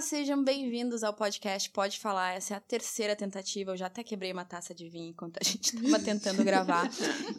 sejam bem-vindos ao podcast Pode Falar. Essa é a terceira tentativa. Eu já até quebrei uma taça de vinho enquanto a gente estava tentando gravar.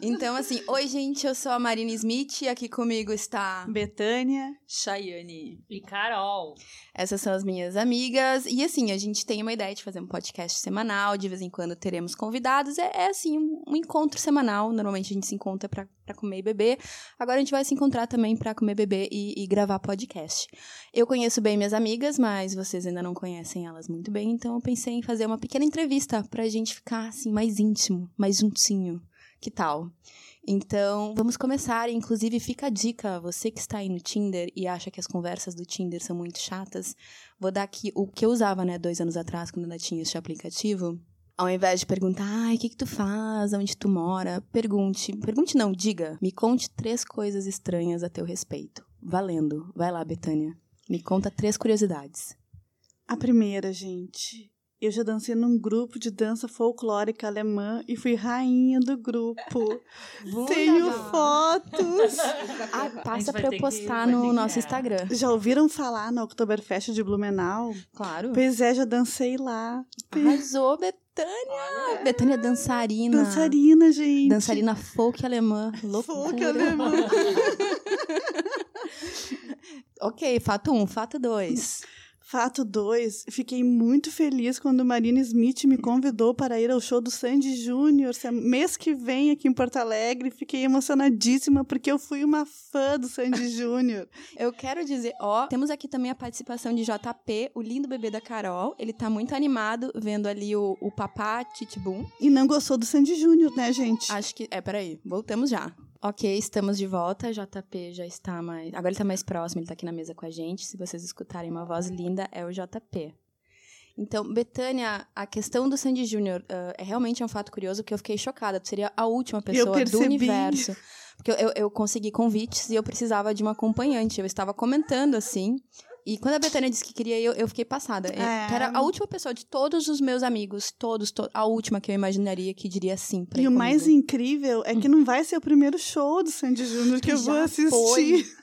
Então, assim, oi, gente, eu sou a Marina Smith e aqui comigo está Betânia, Chayane e Carol. Essas são as minhas amigas. E assim, a gente tem uma ideia de fazer um podcast semanal. De vez em quando teremos convidados. É, é assim, um, um, encontro semanal. Normalmente a gente se encontra para comer e beber. Agora a gente vai se encontrar também para comer, beber e, e gravar podcast. Eu conheço bem minhas amigas, mas vocês ainda não conhecem elas muito bem, então eu pensei em fazer uma pequena entrevista pra gente ficar assim mais íntimo, mais juntinho. Que tal? Então, vamos começar. Inclusive, fica a dica, você que está aí no Tinder e acha que as conversas do Tinder são muito chatas, vou dar aqui o que eu usava, né, dois anos atrás, quando ainda tinha esse aplicativo. Ao invés de perguntar, ai, o que, que tu faz, onde tu mora, pergunte, pergunte não, diga, me conte três coisas estranhas a teu respeito. Valendo. Vai lá, Betânia. Me conta três curiosidades. A primeira, gente. Eu já dancei num grupo de dança folclórica alemã e fui rainha do grupo. Tenho fotos. Ah, passa pra eu postar no nosso Instagram. Já ouviram falar no Oktoberfest de Blumenau? Claro. Pois é, já dancei lá. Arrasou, Betânia. Betânia é dançarina. Dançarina, gente. Dançarina folk alemã. Loucura. Folk alemã. ok, fato 1. Um, fato 2. Fato 2, fiquei muito feliz quando Marina Smith me convidou para ir ao show do Sandy Júnior mês que vem aqui em Porto Alegre. Fiquei emocionadíssima porque eu fui uma fã do Sandy Júnior. eu quero dizer, ó, temos aqui também a participação de JP, o lindo bebê da Carol. Ele tá muito animado vendo ali o, o papá Titibum. E não gostou do Sandy Júnior, né, gente? Acho que. É, peraí, voltamos já. Ok, estamos de volta. JP já está mais. Agora ele está mais próximo, ele está aqui na mesa com a gente. Se vocês escutarem uma voz linda, é o JP. Então, Betânia, a questão do Sandy Júnior uh, é realmente um fato curioso que eu fiquei chocada. Tu seria a última pessoa do universo. Porque eu, eu, eu consegui convites e eu precisava de uma acompanhante. Eu estava comentando assim. E quando a Betânia disse que queria, eu, eu fiquei passada. É. Que era a última pessoa de todos os meus amigos, todos, to a última que eu imaginaria que diria sim pra E o comigo. mais incrível é que não vai ser o primeiro show do Sandy Júnior que, que eu vou assistir. Foi.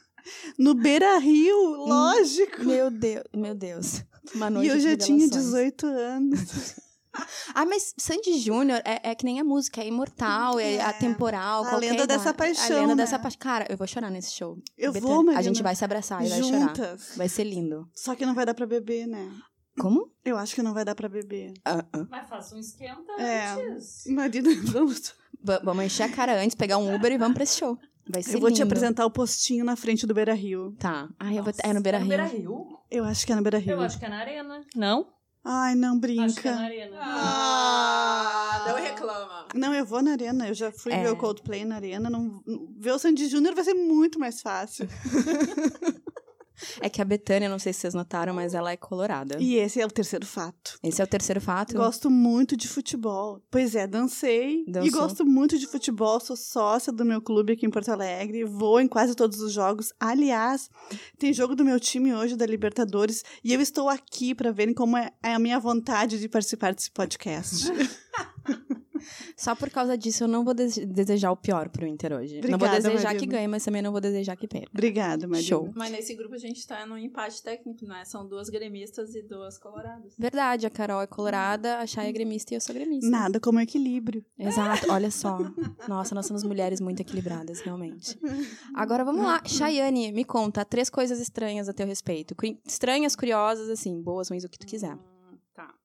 No Beira Rio, lógico. Meu Deus, meu Deus. Uma noite e eu já tinha 18 anos. Ah, mas Sandy Júnior é, é, que nem a música, é imortal, é, é atemporal. A lenda dessa paixão. A lenda né? dessa paixão. Cara, eu vou chorar nesse show. Eu Betânia, vou, Marina. A gente vai se abraçar e vai chorar. Vai ser lindo. Só que não vai dar pra beber, né? Como? Eu acho que não vai dar pra beber. Uh -uh. Mas faça um esquenta é. antes. Marina, vamos. vamos encher a cara antes, pegar um Uber e vamos pra esse show. Vai ser Eu vou lindo. te apresentar o postinho na frente do Beira Rio. Tá. Ah, eu vou. É no Beira Rio. É no Beira Rio? Eu acho que é no Beira Rio. Eu acho que é na Arena. Não? Ai, não brinca. Acho que é na arena. Ah, não reclama. Não, eu vou na arena. Eu já fui é. ver o Coldplay na arena. Não, ver o Sandy Júnior vai ser muito mais fácil. É que a Betânia, não sei se vocês notaram, mas ela é colorada. E esse é o terceiro fato. Esse é o terceiro fato? Gosto muito de futebol. Pois é, dancei Dançou. e gosto muito de futebol. Sou sócia do meu clube aqui em Porto Alegre. Vou em quase todos os jogos. Aliás, tem jogo do meu time hoje da Libertadores e eu estou aqui para verem como é a minha vontade de participar desse podcast. Só por causa disso, eu não vou desejar o pior pro Inter hoje. Obrigada, não vou desejar Marina. que ganhe, mas também não vou desejar que perca. Obrigada, Marina. Show. Mas nesse grupo a gente tá num empate técnico, né? São duas gremistas e duas coloradas. Verdade, a Carol é colorada, a Chay é gremista e eu sou gremista. Nada como equilíbrio. Exato, olha só. Nossa, nós somos mulheres muito equilibradas, realmente. Agora vamos lá. Chayane, me conta três coisas estranhas a teu respeito. Estranhas, curiosas, assim, boas, ruins, o que tu quiser.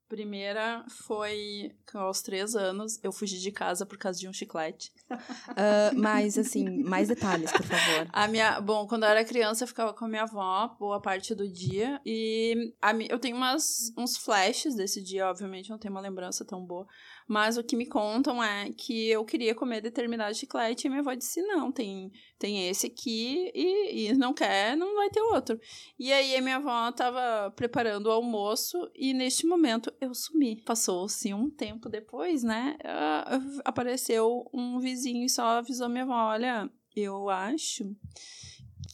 Primeira foi aos três anos eu fugi de casa por causa de um chiclete. Uh, mas, assim, mais detalhes, por favor. A minha, bom, quando eu era criança eu ficava com a minha avó boa parte do dia. E a, eu tenho umas, uns flashes desse dia, obviamente, não tenho uma lembrança tão boa. Mas o que me contam é que eu queria comer determinado chiclete e minha avó disse: não, tem, tem esse aqui e, e não quer, não vai ter outro. E aí a minha avó estava preparando o almoço e neste momento eu sumi. Passou-se um tempo depois, né? Uh, apareceu um vizinho e só avisou minha avó: olha, eu acho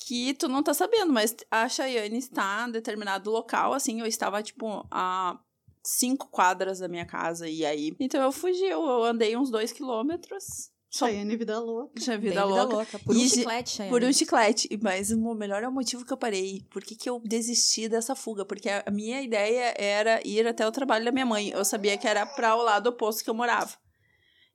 que tu não tá sabendo, mas a Chayane está em determinado local, assim, eu estava, tipo, a cinco quadras da minha casa, e aí... Então eu fugi, eu andei uns dois quilômetros, Só... Chayane Vida Louca. Chayane Vida, vida louca. louca. Por um chiclete, Chayane. Por um chiclete. Mas o melhor é o motivo que eu parei. Por que, que eu desisti dessa fuga? Porque a minha ideia era ir até o trabalho da minha mãe. Eu sabia que era para o lado oposto que eu morava.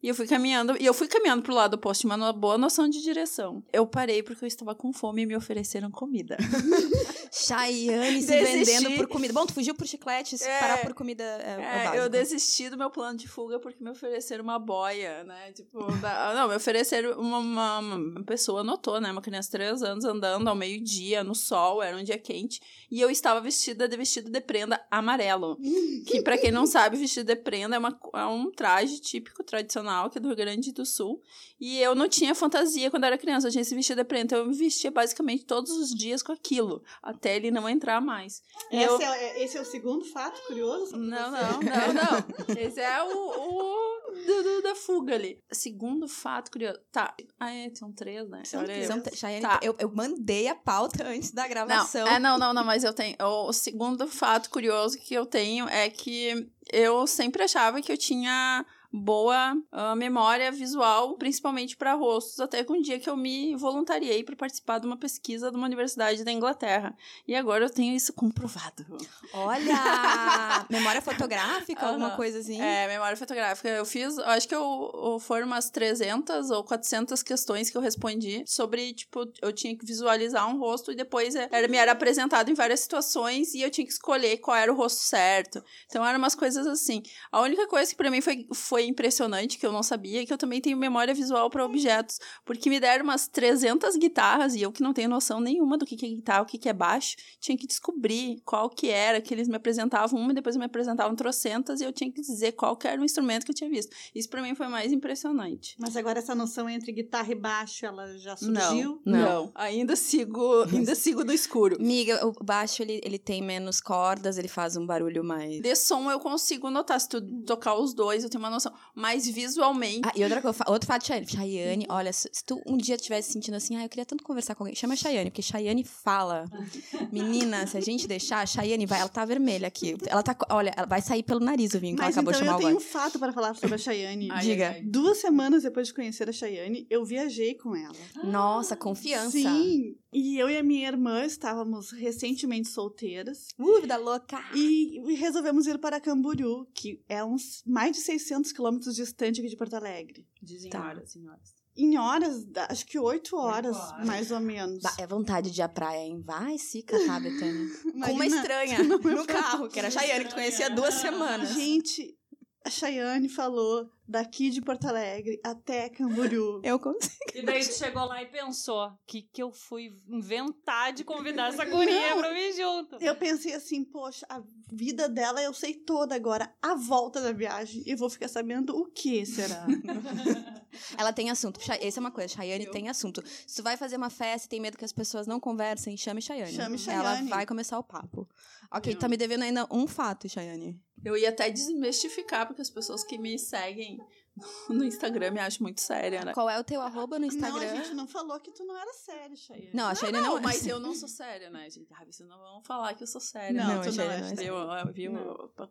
E eu fui caminhando, e eu fui caminhando pro lado oposto, tinha uma boa noção de direção. Eu parei porque eu estava com fome e me ofereceram comida. Chayane se desisti. vendendo por comida. Bom, tu fugiu por chiclete, se é, parar por comida é, é, Eu desisti do meu plano de fuga porque me ofereceram uma boia, né? Tipo, da, não, me ofereceram uma, uma, uma, pessoa notou, né? Uma criança de 3 anos andando ao meio-dia, no sol, era um dia quente. E eu estava vestida de vestido de prenda amarelo. que, para quem não sabe, vestido de prenda é, uma, é um traje típico, tradicional, que é do Rio Grande do Sul. E eu não tinha fantasia quando era criança, eu tinha esse vestido de prenda. Então eu me vestia basicamente todos os dias com aquilo. Até até ele não entrar mais. Eu... É, esse é o segundo fato curioso? Não, não, não, não. Esse é o, o do, do, da fuga ali. Segundo fato curioso. Tá. Ah, é, são três, né? São três. São, Chayane, tá. eu, eu mandei a pauta antes da gravação. Não, é, não, não, não, mas eu tenho. O segundo fato curioso que eu tenho é que eu sempre achava que eu tinha boa uh, memória visual, principalmente para rostos, até com um dia que eu me voluntariei para participar de uma pesquisa de uma universidade da Inglaterra. E agora eu tenho isso comprovado. Olha! memória fotográfica, alguma coisa assim? É, memória fotográfica. Eu fiz, acho que eu, eu, foram umas 300 ou 400 questões que eu respondi sobre, tipo, eu tinha que visualizar um rosto e depois era, me era apresentado em várias situações e eu tinha que escolher qual era o rosto certo. Então eram umas coisas assim. A única coisa que para mim foi, foi impressionante que eu não sabia que eu também tenho memória visual para objetos, porque me deram umas 300 guitarras e eu que não tenho noção nenhuma do que é guitarra, o que é baixo, tinha que descobrir qual que era, que eles me apresentavam uma e depois me apresentavam trocentas e eu tinha que dizer qual que era o instrumento que eu tinha visto. Isso para mim foi mais impressionante. Mas agora essa noção entre guitarra e baixo, ela já surgiu? Não, não. não. Ainda sigo, ainda sigo no escuro. Miga, o baixo ele, ele tem menos cordas, ele faz um barulho mais. De som eu consigo notar, se tu tocar os dois, eu tenho uma noção mas visualmente. Ah, e outra coisa, outro fato de Chayane. Chayane, olha, se, tu um dia estivesse sentindo assim, ah, eu queria tanto conversar com alguém, chama a Chayane, porque Chayane fala. Menina, se a gente deixar, a Chayane vai, ela tá vermelha aqui. Ela tá, olha, ela vai sair pelo nariz o vinho que mas ela acabou então de chamar eu tenho um fato para falar sobre a Chayane. Diga. Duas semanas depois de conhecer a Chayane, eu viajei com ela. Nossa, confiança. Sim, e eu e a minha irmã estávamos recentemente solteiras. Uh, vida louca! E resolvemos ir para Camboriú, que é uns mais de 600 quilômetros distante aqui de Porto Alegre. Dizem tá. horas, em horas. Em horas, acho que oito horas, horas, mais ou menos. Bah, é vontade de ir à praia, hein? Vai se catar, Betânia. Com uma estranha no carro, que era a Chayane, que tu conhecia há duas semanas. Gente, a Chayane falou daqui de Porto Alegre até Camboriú. Eu consigo. E daí tu chegou lá e pensou que que eu fui inventar de convidar essa guria pra vir junto. Eu pensei assim, poxa, a vida dela eu sei toda agora. A volta da viagem, eu vou ficar sabendo o que será. Ela tem assunto. Essa é uma coisa, Chayane eu... tem assunto. Se tu vai fazer uma festa e tem medo que as pessoas não conversem, chame Chayane. Chame Chayane. Ela vai começar o papo. Ok, eu... tá me devendo ainda um fato, Chayane. Eu ia até desmistificar, porque as pessoas que me seguem no Instagram me acho muito séria, né? Qual é o teu arroba no Instagram? Não, a gente não falou que tu não era séria, Chayane. Não, a Chayane não, não, é mas eu não sou séria, né, gente? Ah, vocês não vão falar que eu sou séria. Não, não tu não é séria. Eu, viu?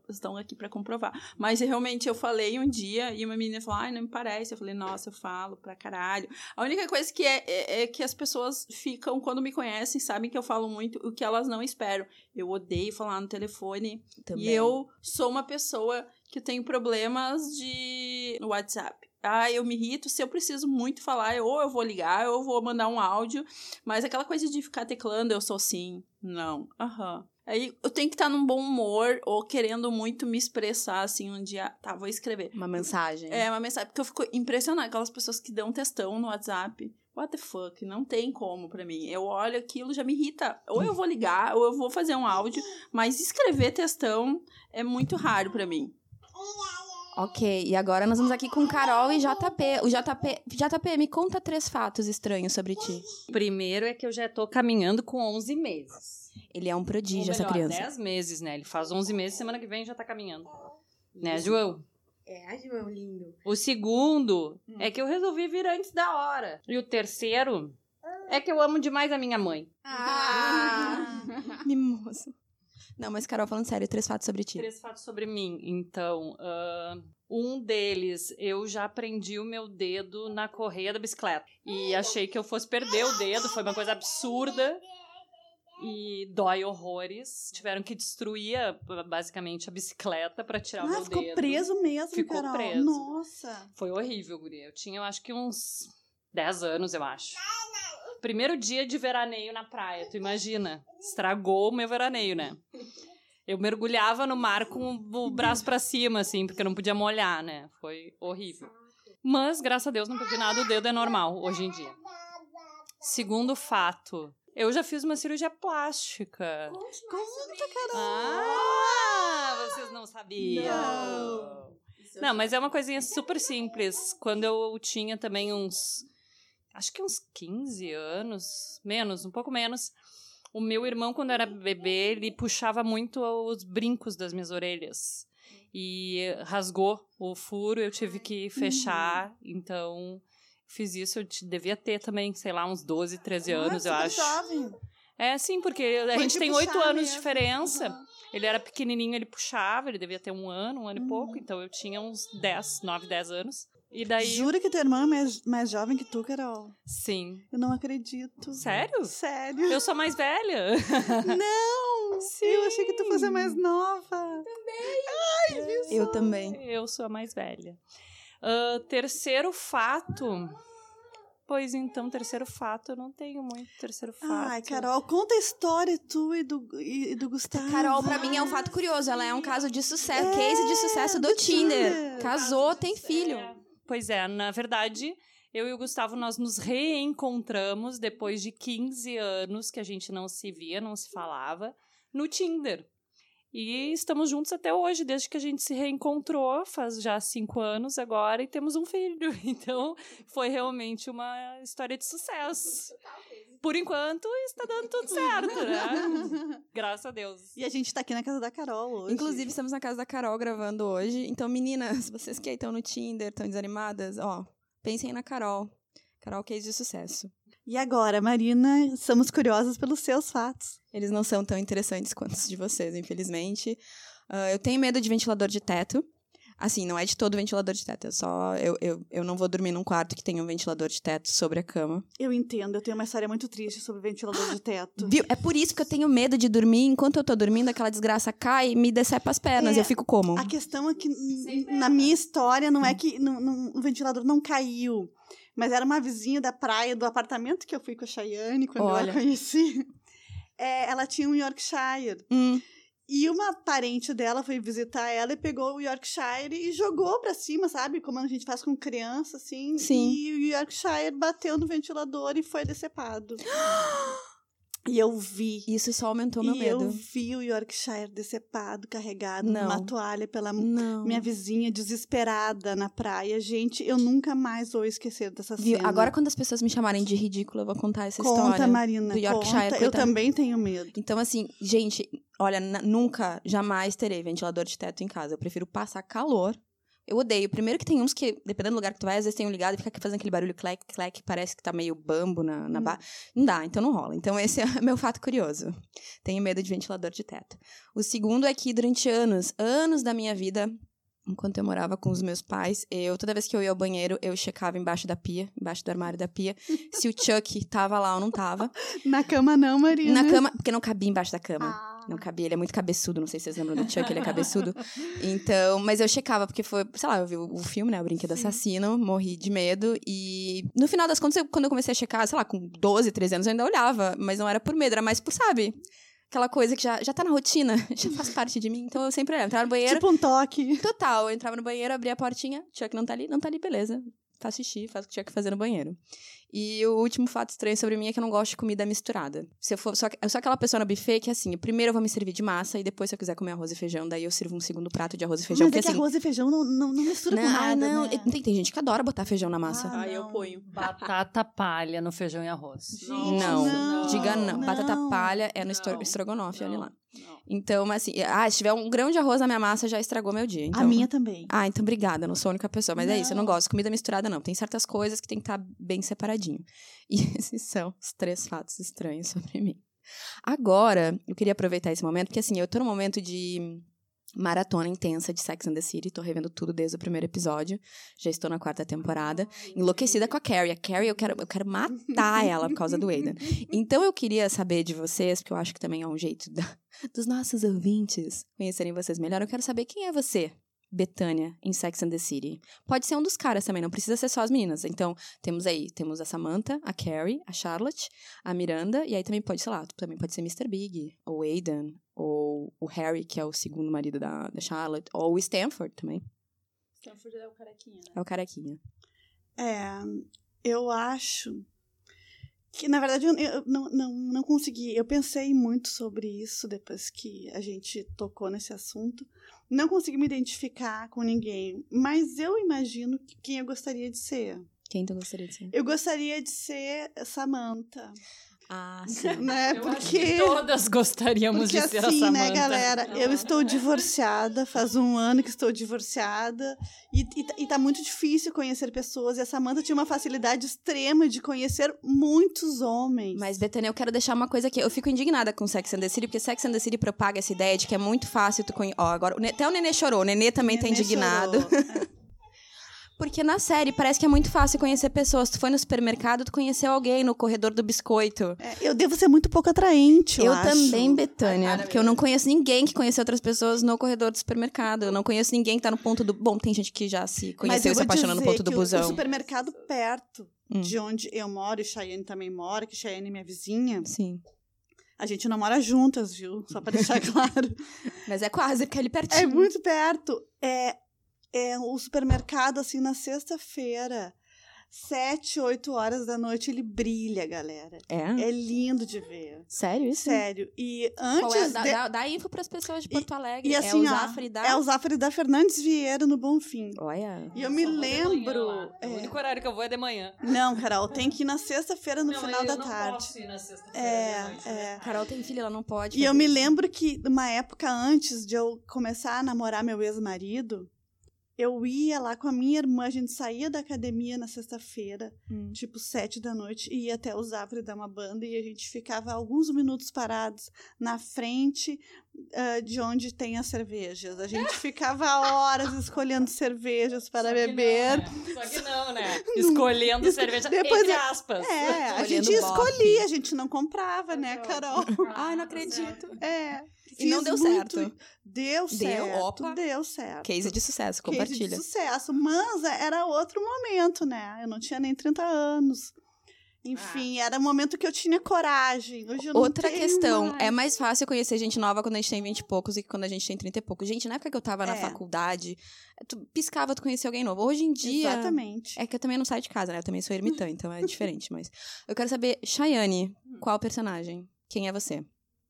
Estão aqui pra comprovar. Mas realmente eu falei um dia e uma menina falou, ai, não me parece. Eu falei, nossa, eu falo pra caralho. A única coisa que é, é, é que as pessoas ficam, quando me conhecem, sabem que eu falo muito o que elas não esperam. Eu odeio falar no telefone. Também. E eu sou uma pessoa que tenho problemas de WhatsApp. Ah, eu me irrito se eu preciso muito falar, ou eu vou ligar, ou eu vou mandar um áudio, mas aquela coisa de ficar teclando, eu sou sim, não, aham. Uhum. Aí eu tenho que estar num bom humor ou querendo muito me expressar assim um dia. Tá, vou escrever. Uma mensagem. É, uma mensagem. Porque eu fico impressionada aquelas pessoas que dão textão no WhatsApp. What the fuck? Não tem como para mim. Eu olho aquilo, já me irrita. Ou eu vou ligar, ou eu vou fazer um áudio. Mas escrever textão é muito raro para mim. Ok, e agora nós vamos aqui com Carol e JP. O JP, JP, me conta três fatos estranhos sobre ti. Primeiro é que eu já tô caminhando com 11 meses. Ele é um prodígio, melhor, essa criança. 10 meses, né? Ele faz 11 meses, semana que vem já tá caminhando. Né, João? É, João, lindo. O segundo hum. é que eu resolvi vir antes da hora. E o terceiro é que eu amo demais a minha mãe. Ah! Mimoso. Não, mas Carol, falando sério, três fatos sobre ti. Três fatos sobre mim. Então, uh, um deles, eu já prendi o meu dedo na correia da bicicleta. E achei que eu fosse perder o dedo, foi uma coisa absurda. E dói horrores. Tiveram que destruir, basicamente, a bicicleta para tirar ah, o meu ficou dedo. preso mesmo, Ficou Carol. preso. Nossa. Foi horrível, guria. Eu tinha, eu acho que uns 10 anos, eu acho. Primeiro dia de veraneio na praia, tu imagina? Estragou o meu veraneio, né? Eu mergulhava no mar com o braço para cima, assim, porque eu não podia molhar, né? Foi horrível. Mas, graças a Deus, não perdi nada, o dedo é normal hoje em dia. Segundo fato, eu já fiz uma cirurgia plástica. Conta, Carol. Ah, vocês não sabiam. Não. Não, mas é uma coisinha super simples. Quando eu tinha também uns. Acho que uns 15 anos, menos, um pouco menos. O meu irmão, quando era bebê, ele puxava muito os brincos das minhas orelhas. E rasgou o furo, eu tive que fechar. Então, fiz isso. Eu devia ter também, sei lá, uns 12, 13 anos, eu super acho. jovem. É, sim, porque a Foi gente de tem oito anos de mesmo. diferença. Uhum. Ele era pequenininho, ele puxava, ele devia ter um ano, um ano e pouco. Então eu tinha uns 10, 9, 10 anos. E daí. Jura que teu irmão é mais, mais jovem que tu, Carol? Sim. Eu não acredito. Sério? Sério? Eu sou mais velha. Não! Sim. Eu achei que tu fosse a mais nova. Eu também. Eu sou a mais velha. Ah, terceiro fato. Pois então, terceiro fato, eu não tenho muito terceiro fato. Ai, Carol, conta a história tu e do, e, e do Gustavo. Carol, pra mim, é um fato curioso. Ela é um caso de sucesso, É, case de sucesso do, do Tinder. Tinder. Casou, tem filho. É, pois é, na verdade, eu e o Gustavo, nós nos reencontramos depois de 15 anos que a gente não se via, não se falava, no Tinder. E estamos juntos até hoje, desde que a gente se reencontrou, faz já cinco anos agora, e temos um filho. Então, foi realmente uma história de sucesso. Por enquanto, está dando tudo certo, né? Graças a Deus. E a gente tá aqui na casa da Carol hoje. Inclusive, estamos na casa da Carol gravando hoje. Então, meninas, vocês que aí estão no Tinder, estão desanimadas, ó, pensem na Carol. Carol, case de sucesso. E agora, Marina, estamos curiosas pelos seus fatos. Eles não são tão interessantes quanto os de vocês, infelizmente. Ah, eu tenho medo de ventilador de teto. Assim, não é de todo ventilador de teto. É só. Eu, eu, eu não vou dormir num quarto que tenha um ventilador de teto sobre a cama. Eu entendo, eu tenho uma história muito triste sobre ventilador de teto. Viu? É por isso que eu tenho medo de dormir. Enquanto eu tô dormindo, aquela desgraça cai e me decepa as pernas. É, eu fico como? A questão é que, na minha história, não é que não- não- o ventilador não caiu. Mas era uma vizinha da praia, do apartamento que eu fui com a Chayane, quando eu Olha. a conheci. É, ela tinha um Yorkshire. Hum, E uma parente dela foi visitar ela e pegou o Yorkshire e jogou pra cima, sabe? Como a gente faz com criança, assim. Sim. E o Yorkshire bateu no ventilador e foi decepado. e eu vi. isso só aumentou meu e medo. eu vi o Yorkshire decepado, carregado Não. numa toalha pela Não. minha vizinha, desesperada na praia. Gente, eu nunca mais vou esquecer dessa Viu? cena. Agora, quando as pessoas me chamarem de ridícula, eu vou contar essa conta, história. Marina, do Yorkshire, conta. Eu coitada. também tenho medo. Então, assim, gente, olha, nunca, jamais terei ventilador de teto em casa. Eu prefiro passar calor. Eu odeio. Primeiro que tem uns que, dependendo do lugar que tu vai, às vezes tem um ligado e fica fazendo aquele barulho clec, clec, parece que tá meio bambo na, na Hum. barra. Não dá, então não rola. Então esse é meu fato curioso. Tenho medo de ventilador de teto. O segundo é que durante anos, anos da minha vida, enquanto eu morava com os meus pais, eu, toda vez que eu ia ao banheiro, eu checava embaixo da pia, embaixo do armário da pia, se o Chuck tava lá ou não tava. Na cama não, Marina. Na cama, porque não cabia embaixo da cama. Ah. Não cabia, ele é muito cabeçudo, não sei se vocês lembram do Chuck, ele é cabeçudo. Então, mas eu checava, porque foi, sei lá, eu vi o, filme, né, o Brinquedo Sim. Assassino, morri de medo, e no final das contas, eu- quando eu comecei a checar, sei lá, com 12, 13 anos, eu ainda olhava, mas não era por medo, era mais por, sabe, aquela coisa que já, já tá na rotina, já faz parte de mim, então eu sempre olhava, entrava no banheiro, Tipo um toque. total, eu entrava no banheiro, abria a portinha, Chuck não tá ali, não tá ali, beleza. Faz xixi, faz o que tinha que fazer no banheiro. E o último fato estranho sobre mim é que eu não gosto de comida misturada. Se eu for, só, eu sou aquela pessoa no buffet que, assim, primeiro eu vou me servir de massa e depois, se eu quiser comer arroz e feijão, daí eu sirvo um segundo prato de arroz e feijão. Mas é porque, que assim, arroz e feijão não, não, não mistura não, com ah, nada, não, né? tem, tem gente que adora botar feijão na massa. Ah, Aí eu ponho. Batata palha no feijão e arroz. não, não, diga não. não. Batata palha é no estrogonofe, olha não, lá. Não. Então, mas assim, ah, se tiver um grão de arroz na minha massa, já estragou meu dia. Então, A minha também. Ah, então obrigada, não sou a única pessoa. Mas é isso, eu não Não. gosto de comida misturada, não. Tem certas coisas que tem que estar bem separadinho. E esses são os três fatos estranhos sobre mim. Agora, eu queria aproveitar esse momento, porque assim, eu tô num momento de maratona intensa de Sex and the City. Tô revendo tudo desde o primeiro episódio. Já estou na quarta temporada. Enlouquecida com a Carrie. A Carrie, eu quero, eu quero matar ela por causa do Aidan. Então eu queria saber de vocês, porque eu acho que também é um jeito da, dos nossos ouvintes conhecerem vocês melhor. Eu quero saber quem é você. Betânia em Sex and the City. Pode ser um dos caras também, não precisa ser só as meninas. Então, temos aí, temos a Samantha, a Carrie, a Charlotte, a Miranda, e aí também pode, sei lá, também pode ser Mr. Big, ou Aidan, ou o Harry, que é o segundo marido da, da Charlotte, ou o Stanford também. Stanford é o carequinha, né? É o carequinha. É, eu acho que, na verdade, eu, eu não, não, não consegui. Eu pensei muito sobre isso depois que a gente tocou nesse assunto. Não consegui me identificar com ninguém, mas eu imagino quem eu gostaria de ser. Quem tu gostaria de ser? Eu gostaria de ser Samantha. Ah, sim. Né? Eu Porque, que todas gostaríamos porque de ser assim, a né, galera? Eu estou divorciada, faz um ano que estou divorciada. E, e, tá- e tá muito difícil conhecer pessoas. E a Samantha tinha uma facilidade extrema de conhecer muitos homens. Mas, Betânia, eu quero deixar uma coisa aqui. Eu fico indignada com Sex and the City, porque Sex and the City propaga essa ideia de que é muito fácil tu conhecer. Ó, agora, o até o Nenê chorou. O Nenê também tá Nenê indignado. Porque na série parece que é muito fácil conhecer pessoas. Tu foi no supermercado, tu conheceu alguém no corredor do biscoito. É, eu devo ser muito pouco atraente, eu, Eu, acho. também, Betânia. Para porque eu não conheço ninguém que conheceu outras pessoas no corredor do supermercado. Eu não conheço ninguém que tá no ponto do. Bom, tem gente que já se conheceu eu e se apaixonou no ponto do que o- busão. O supermercado perto Hum. de onde eu moro, e Cheyenne também mora, que Cheyenne é minha vizinha. Sim. A gente não mora juntas, viu? Só pra deixar claro. Mas é quase, porque é ali pertinho. É muito perto. É, é o supermercado, assim, na sexta-feira, sete, oito horas da noite, ele brilha, galera. É? É lindo de ver. Sério isso? Sério. E Qual antes é? Dá, de... dá, dá info pras pessoas de Porto Alegre. E é assim, o ó, Zafre da... é o Zafre da Fernandes Vieira no Bonfim. Olha. E eu me lembro... é. O único horário que eu vou é de manhã. Não, Carol, tem que ir na sexta-feira no Não, final da não tarde. posso ir na sexta-feira É, de noite, né? é. Carol tem filha, ela não pode. E eu fazer me isso. lembro que, uma época antes de eu começar a namorar meu ex-marido, eu ia lá com a minha irmã, a gente saía da academia na sexta-feira, Hum. tipo sete da noite, e ia até o Zafre dar uma banda, e a gente ficava alguns minutos parados na frente ah, de onde tem as cervejas. A gente ficava horas escolhendo cervejas para Só beber. Não, né? Só que não, né? Escolhendo cerveja, Depois entre aspas. É, a gente bofe. escolhia, a gente não comprava, né, Carol? Ai, não acredito. É. E não deu muito- certo. Deu certo. Opa. Deu certo. Case de sucesso, Case compartilha. de sucesso. Mas era outro momento, né? Eu não tinha nem 30 anos. Enfim, era um momento que eu tinha coragem. Hoje eu não Outra tenho questão, mais. é mais fácil conhecer gente nova quando a gente tem 20 e poucos e que quando a gente tem 30 e poucos. Gente, na época que eu tava na É. faculdade, tu piscava, tu conhecia alguém novo. Hoje em dia. Exatamente. É que eu também não saio de casa, né? Eu também sou ermitã, então é diferente. Mas eu quero saber, Chayane, qual personagem? Quem é você?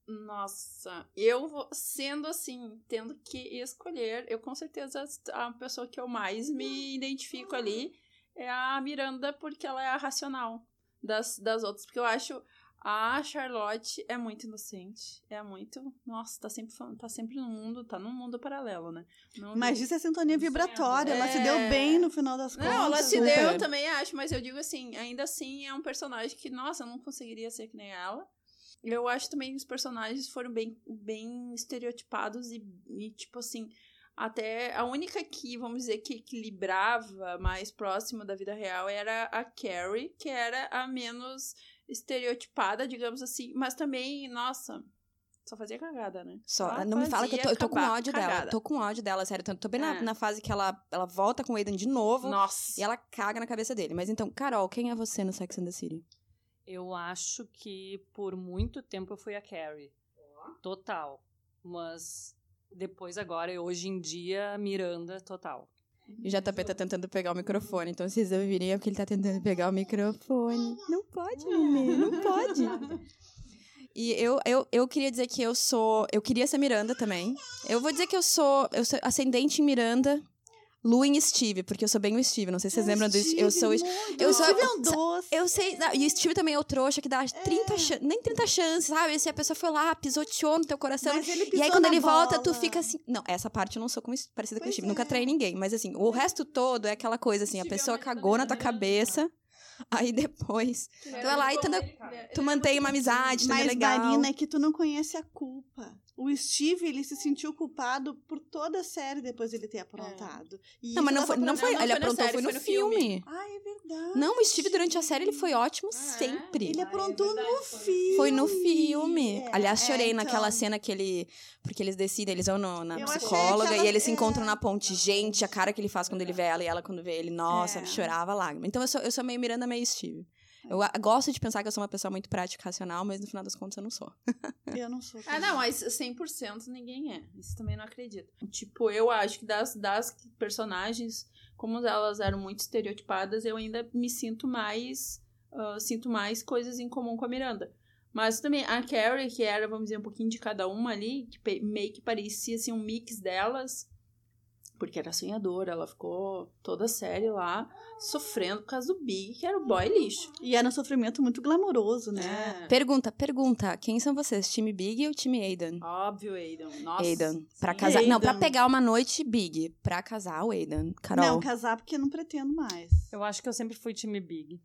Nossa, eu vou, sendo assim, tendo que escolher, eu com certeza a pessoa que eu mais me identifico ali é a Miranda, porque ela é a racional das, das outras. Porque eu acho a Charlotte é muito inocente. É muito. Nossa, tá sempre, tá sempre no mundo, tá num mundo paralelo, né? Não Mas isso é sintonia vibratória. Ela se deu É. bem no final das contas. Não, ela se Super. deu, eu também acho, mas eu digo assim, ainda assim é um personagem que, nossa, eu não conseguiria ser que nem ela. Eu acho também que os personagens foram bem, bem estereotipados e, e, tipo assim, até a única que, vamos dizer, que equilibrava mais próxima da vida real era a Carrie, que era a menos estereotipada, digamos assim, mas também, nossa, só fazia cagada, né? Só, Ela não me fala que eu tô, eu tô com ódio dela. cagada. Eu tô com ódio dela, sério. Tô, tô bem na, É. na fase que ela, ela volta com o Aidan de novo Nossa. e ela caga na cabeça dele. Mas então, Carol, quem é você no Sex and the City? Eu acho que por muito tempo eu fui a Carrie. Total. Mas depois agora, hoje em dia, Miranda, total. E o JP tá tentando pegar o microfone, então vocês ouvirem é porque ele tá tentando pegar o microfone. Não pode, Nenê, não pode. E eu, eu, eu queria dizer que eu sou. Eu queria ser Miranda também. Eu vou dizer que eu sou, eu sou ascendente em Miranda, Lu em Steve, porque eu sou bem o Steve. Não sei se vocês lembram do Eu sou o Steve. eu sou- Steve é um doce. Eu sei, não, e o Steve também é o trouxa que dá 30 chan- nem 30 chances, sabe? Se a pessoa foi lá, pisoteou no teu coração. Mas ele E aí, quando na ele volta, tu bola. fica assim. Não, essa parte eu não sou com, parecida com o Pois Steve. Nunca é. traí ninguém. Mas assim, o resto todo é aquela coisa assim: a Steve é pessoa cagou na tua cabeça. Aí depois, tu vai lá e tu, tu mantém uma amizade, também Mas, legal. Marina, é que tu não conhece a culpa. O Steve, ele se sentiu culpado por toda a série depois de ele ter aprontado. E Não, mas não foi, não foi, não ele foi aprontou, série, foi no, foi no filme. filme. Ah, é verdade. Não, o Steve durante a série ele foi ótimo Ah, é? sempre. Ele Ah, é aprontou verdade, no foi. filme. Foi no filme. É, Aliás, é, chorei então. naquela cena que ele. Porque eles decidem, eles vão no- na Eu psicóloga aquela- e eles se é. encontram na ponte. Gente, a cara que ele faz quando ele vê ela e ela quando vê ele, nossa, É. chorava lágrima. Então eu sou, eu sou meio Miranda, meio Steve. Eu gosto de pensar que eu sou uma pessoa muito prática e racional, mas no final das contas eu não sou. Eu não sou. Ah, não, mas 100% ninguém é. Isso também não acredito. Tipo, eu acho que das, das personagens, como elas eram muito estereotipadas, eu ainda me sinto mais. ah, sinto mais coisas em comum com a Miranda. Mas também a Carrie, que era, vamos dizer, um pouquinho de cada uma ali, que meio que parecia assim, um mix delas. Porque era sonhadora, ela ficou toda série lá, sofrendo por causa do Big, que era o boy lixo. E era um sofrimento muito glamouroso, né? É. Pergunta, pergunta. Quem são vocês? Time Big ou time Aiden? Óbvio, Aidan. Nossa. Aiden. Pra casar. Não, pra Aidan. pegar uma noite Big. Pra casar, o Aiden. Carol. Não, casar porque eu não pretendo mais. Eu acho que eu sempre fui time Big.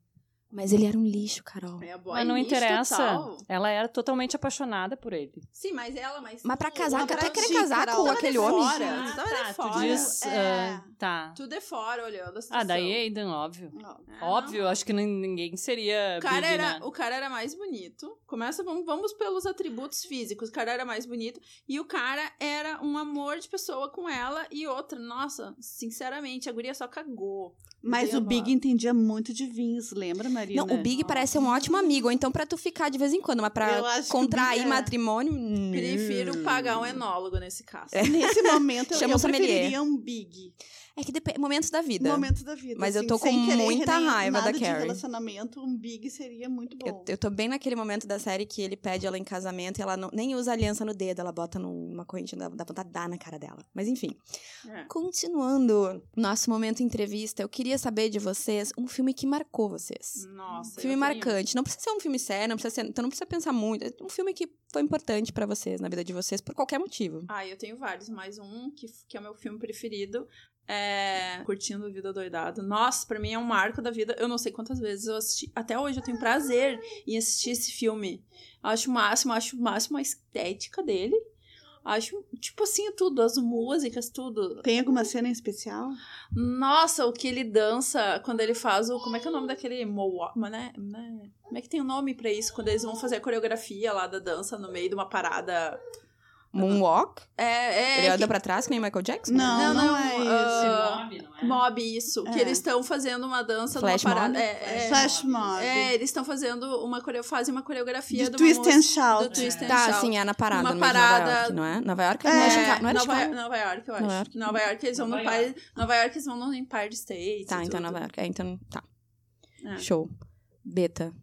Mas ele era um lixo, Carol. É, boy Mas não lixo interessa. total. Ela era totalmente apaixonada por ele. Sim, mas ela, mas. Mas pra casar, Mas tu até querer casar Carol, com tava aquele homem. fora. Ah, tu tava de tá, tu fora. diz... É. ah, tá. Tudo é fora, olhando a Ah, situação. daí Aiden, óbvio. É, Óbvio, acho que nin- ninguém seria O cara, Big, era, né? o cara era mais bonito. Começa, vamos, vamos pelos atributos físicos. O cara era mais bonito. E o cara era um amor de pessoa com ela. E outra, nossa, sinceramente, a guria só cagou. Mas o Big entendia muito de vinhos, lembra, Marina? Não, o Big parece ser um ótimo amigo, ou então pra tu ficar de vez em quando, mas pra contrair é. matrimônio. hum. Prefiro pagar um enólogo nesse caso. Nesse momento, eu, eu preferiria um Big. É que depende. Momentos da vida. Momento da vida. Mas eu assim, tô com querer muita raiva da Carrie. relacionamento, um Big seria muito Eu, bom. eu tô bem naquele momento da série que ele pede ela em casamento e ela não, nem usa aliança no dedo, ela bota numa corrente, dá, dá vontade de dar na cara dela. Mas enfim. É. Continuando nosso momento entrevista, eu queria saber de vocês um filme que marcou vocês. Nossa. Um filme eu marcante. Não precisa ser um filme sério, não precisa ser, então não precisa pensar muito. É um filme que foi importante pra vocês, na vida de vocês, por qualquer motivo. Ah, eu tenho vários, mas um que, que é o meu filme preferido é Curtindo Vida Doidado. Nossa, pra mim é um marco da vida. Eu não sei quantas vezes eu assisti. Até hoje eu tenho prazer em assistir esse filme. Acho o máximo, acho o máximo a estética dele. Acho, tipo assim, tudo, as músicas, tudo. Tem alguma cena em especial? Nossa, o que ele dança quando ele faz o. Como é que é o nome daquele Mowa, né? Como é que tem o nome pra isso? Quando eles vão fazer a coreografia lá da dança no meio de uma parada. Moonwalk? É, é. ele anda que- pra trás, que nem Michael Jackson? Não, Não, não, não, é ah, isso. Mob, não é? Mob, isso. Que É. eles estão fazendo uma dança Flash numa parada. mob? É, é, Flash mob. é, eles estão fazendo uma coreo... fazem uma coreografia De uma twist música- and shout. do twist and Tá, shout. sim, é na parada, Uma parada- Nova York, não é? Nova York É, não é Chicago, não era Nova, Chicago? Nova York, eu acho. Nova Nova York. York, eles vão Nova no Empire, Nova York, eles vão no Empire State. Tá, e então tudo. Nova York. É, então, tá. É. Show. Beta.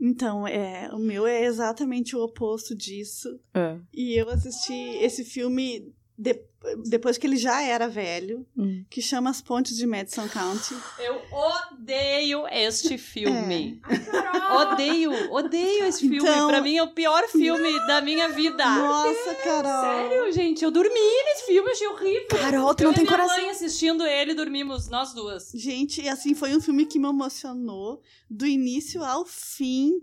Então, é, o meu é exatamente o oposto disso. É. E eu assisti esse filme de- depois que ele já era velho, Hum. que chama As Pontes de Madison County. Eu odeio este filme. É. Odeio, odeio esse filme. Então- Pra mim é o pior filme da minha vida. Nossa, Carol! Sério, gente, eu dormi nesse filme, achei horrível. Carol, tu eu não e tem coração. mãe assistindo ele, dormimos nós duas. Gente, e assim, foi um filme que me emocionou do início ao fim.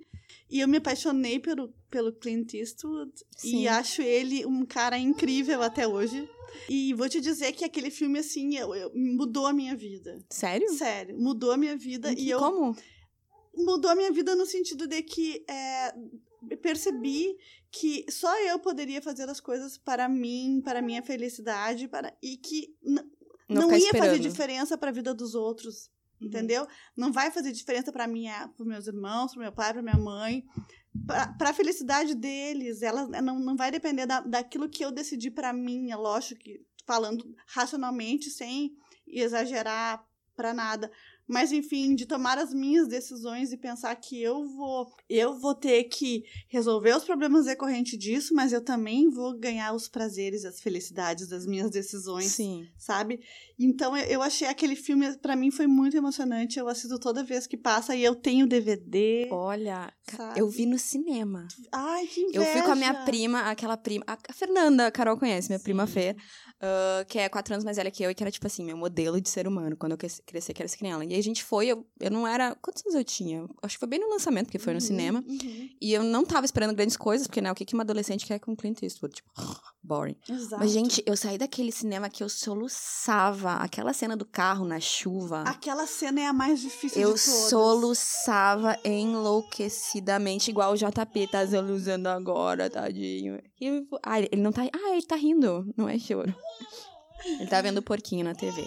E eu me apaixonei pelo, pelo Clint Eastwood. Sim. E acho ele um cara incrível até hoje. E vou te dizer que aquele filme, assim, eu- eu- mudou a minha vida. Sério? Sério, mudou a minha vida. E eu Como? Mudou a minha vida no sentido de que é, percebi que só eu poderia fazer as coisas para mim, para minha felicidade, para e que Não não, ia fazer esperando. diferença para a vida dos outros, entendeu? Não vai fazer diferença para minha, para meus irmãos, para meu pai, para minha mãe, para a felicidade deles. Ela não, não vai depender da, daquilo que eu decidi para mim, é lógico que falando racionalmente, sem exagerar para nada. Mas enfim, de tomar as minhas decisões e pensar que eu vou, eu vou ter que resolver os problemas decorrentes disso, mas eu também vou ganhar os prazeres e as felicidades das minhas decisões Sim. sabe? Então eu- achei aquele filme, pra mim foi muito emocionante. Eu assisto toda vez que passa e eu tenho DVD. Olha, Sabe? eu vi no cinema. Ai, que inveja. Eu fui com a minha prima, aquela prima. A a Fernanda, a Carol conhece, minha prima Fê. Uh, que é quatro anos mais velha que eu e que era, tipo assim, meu modelo de ser humano, quando eu cresci, que era esse ela. E aí a gente foi, eu, eu não era. Quantos anos eu tinha? Acho que foi bem no lançamento, porque foi no uhum, cinema. Uhum. E eu não tava esperando grandes coisas, porque, né, o que, que uma adolescente quer com Clint Eastwood? Tipo, boring. Exato. Mas, gente, eu saí daquele cinema que eu soluçava. Aquela cena do carro na chuva. Aquela cena é a mais difícil eu de todas. Eu soluçava enlouquecidamente, igual o JP tá soluçando agora, tadinho. E, ah, ele não tá. Ah, ele tá rindo. Não é choro. Ele tá vendo o porquinho na TV.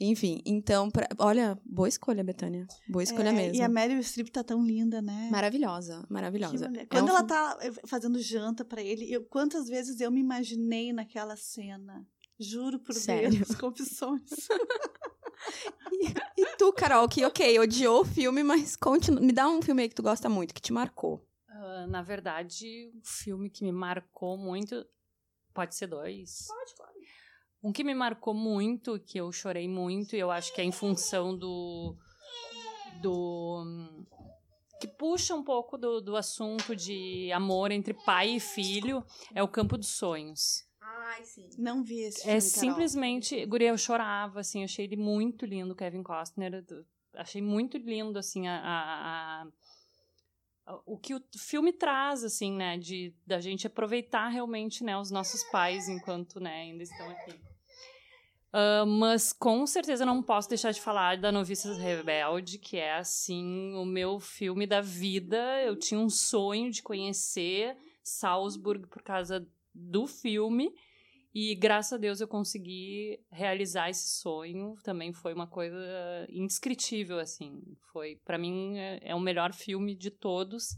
Enfim, então, pra... olha, boa escolha, Betânia. Boa escolha é, mesmo. E a Meryl Streep tá tão linda, né? Maravilhosa, maravilhosa. É Quando é um ela tá eh, fazendo janta para ele, eu, quantas vezes eu me imaginei naquela cena? Juro por Sério? Deus, confissões. e, e, tu, Carol, que ok, odiou o filme, mas continua, me dá um filme aí que tu gosta muito, que te marcou. Uh, na verdade, o um filme que me marcou muito. Pode ser dois? Pode, claro. Um que me marcou muito, que eu chorei muito, e eu acho que é em função do. do que puxa um pouco do, do assunto de amor entre pai e filho, é o Campo dos Sonhos. Ai, sim. Não vi esse é filme, É simplesmente... Guria, eu chorava, assim, achei ele muito lindo, Kevin Costner. Achei muito lindo, assim, a, a, a o que o filme traz, assim, né, de da gente aproveitar realmente, né, os nossos pais enquanto, né, ainda estão aqui. Uh, mas com certeza não posso deixar de falar da Noviças Rebelde, que é assim o meu filme da vida. Eu tinha um sonho de conhecer Salzburg por causa do filme. E graças a Deus eu consegui realizar esse sonho. Também foi uma coisa indescritível, assim. Foi, para mim, é, é o melhor filme de todos.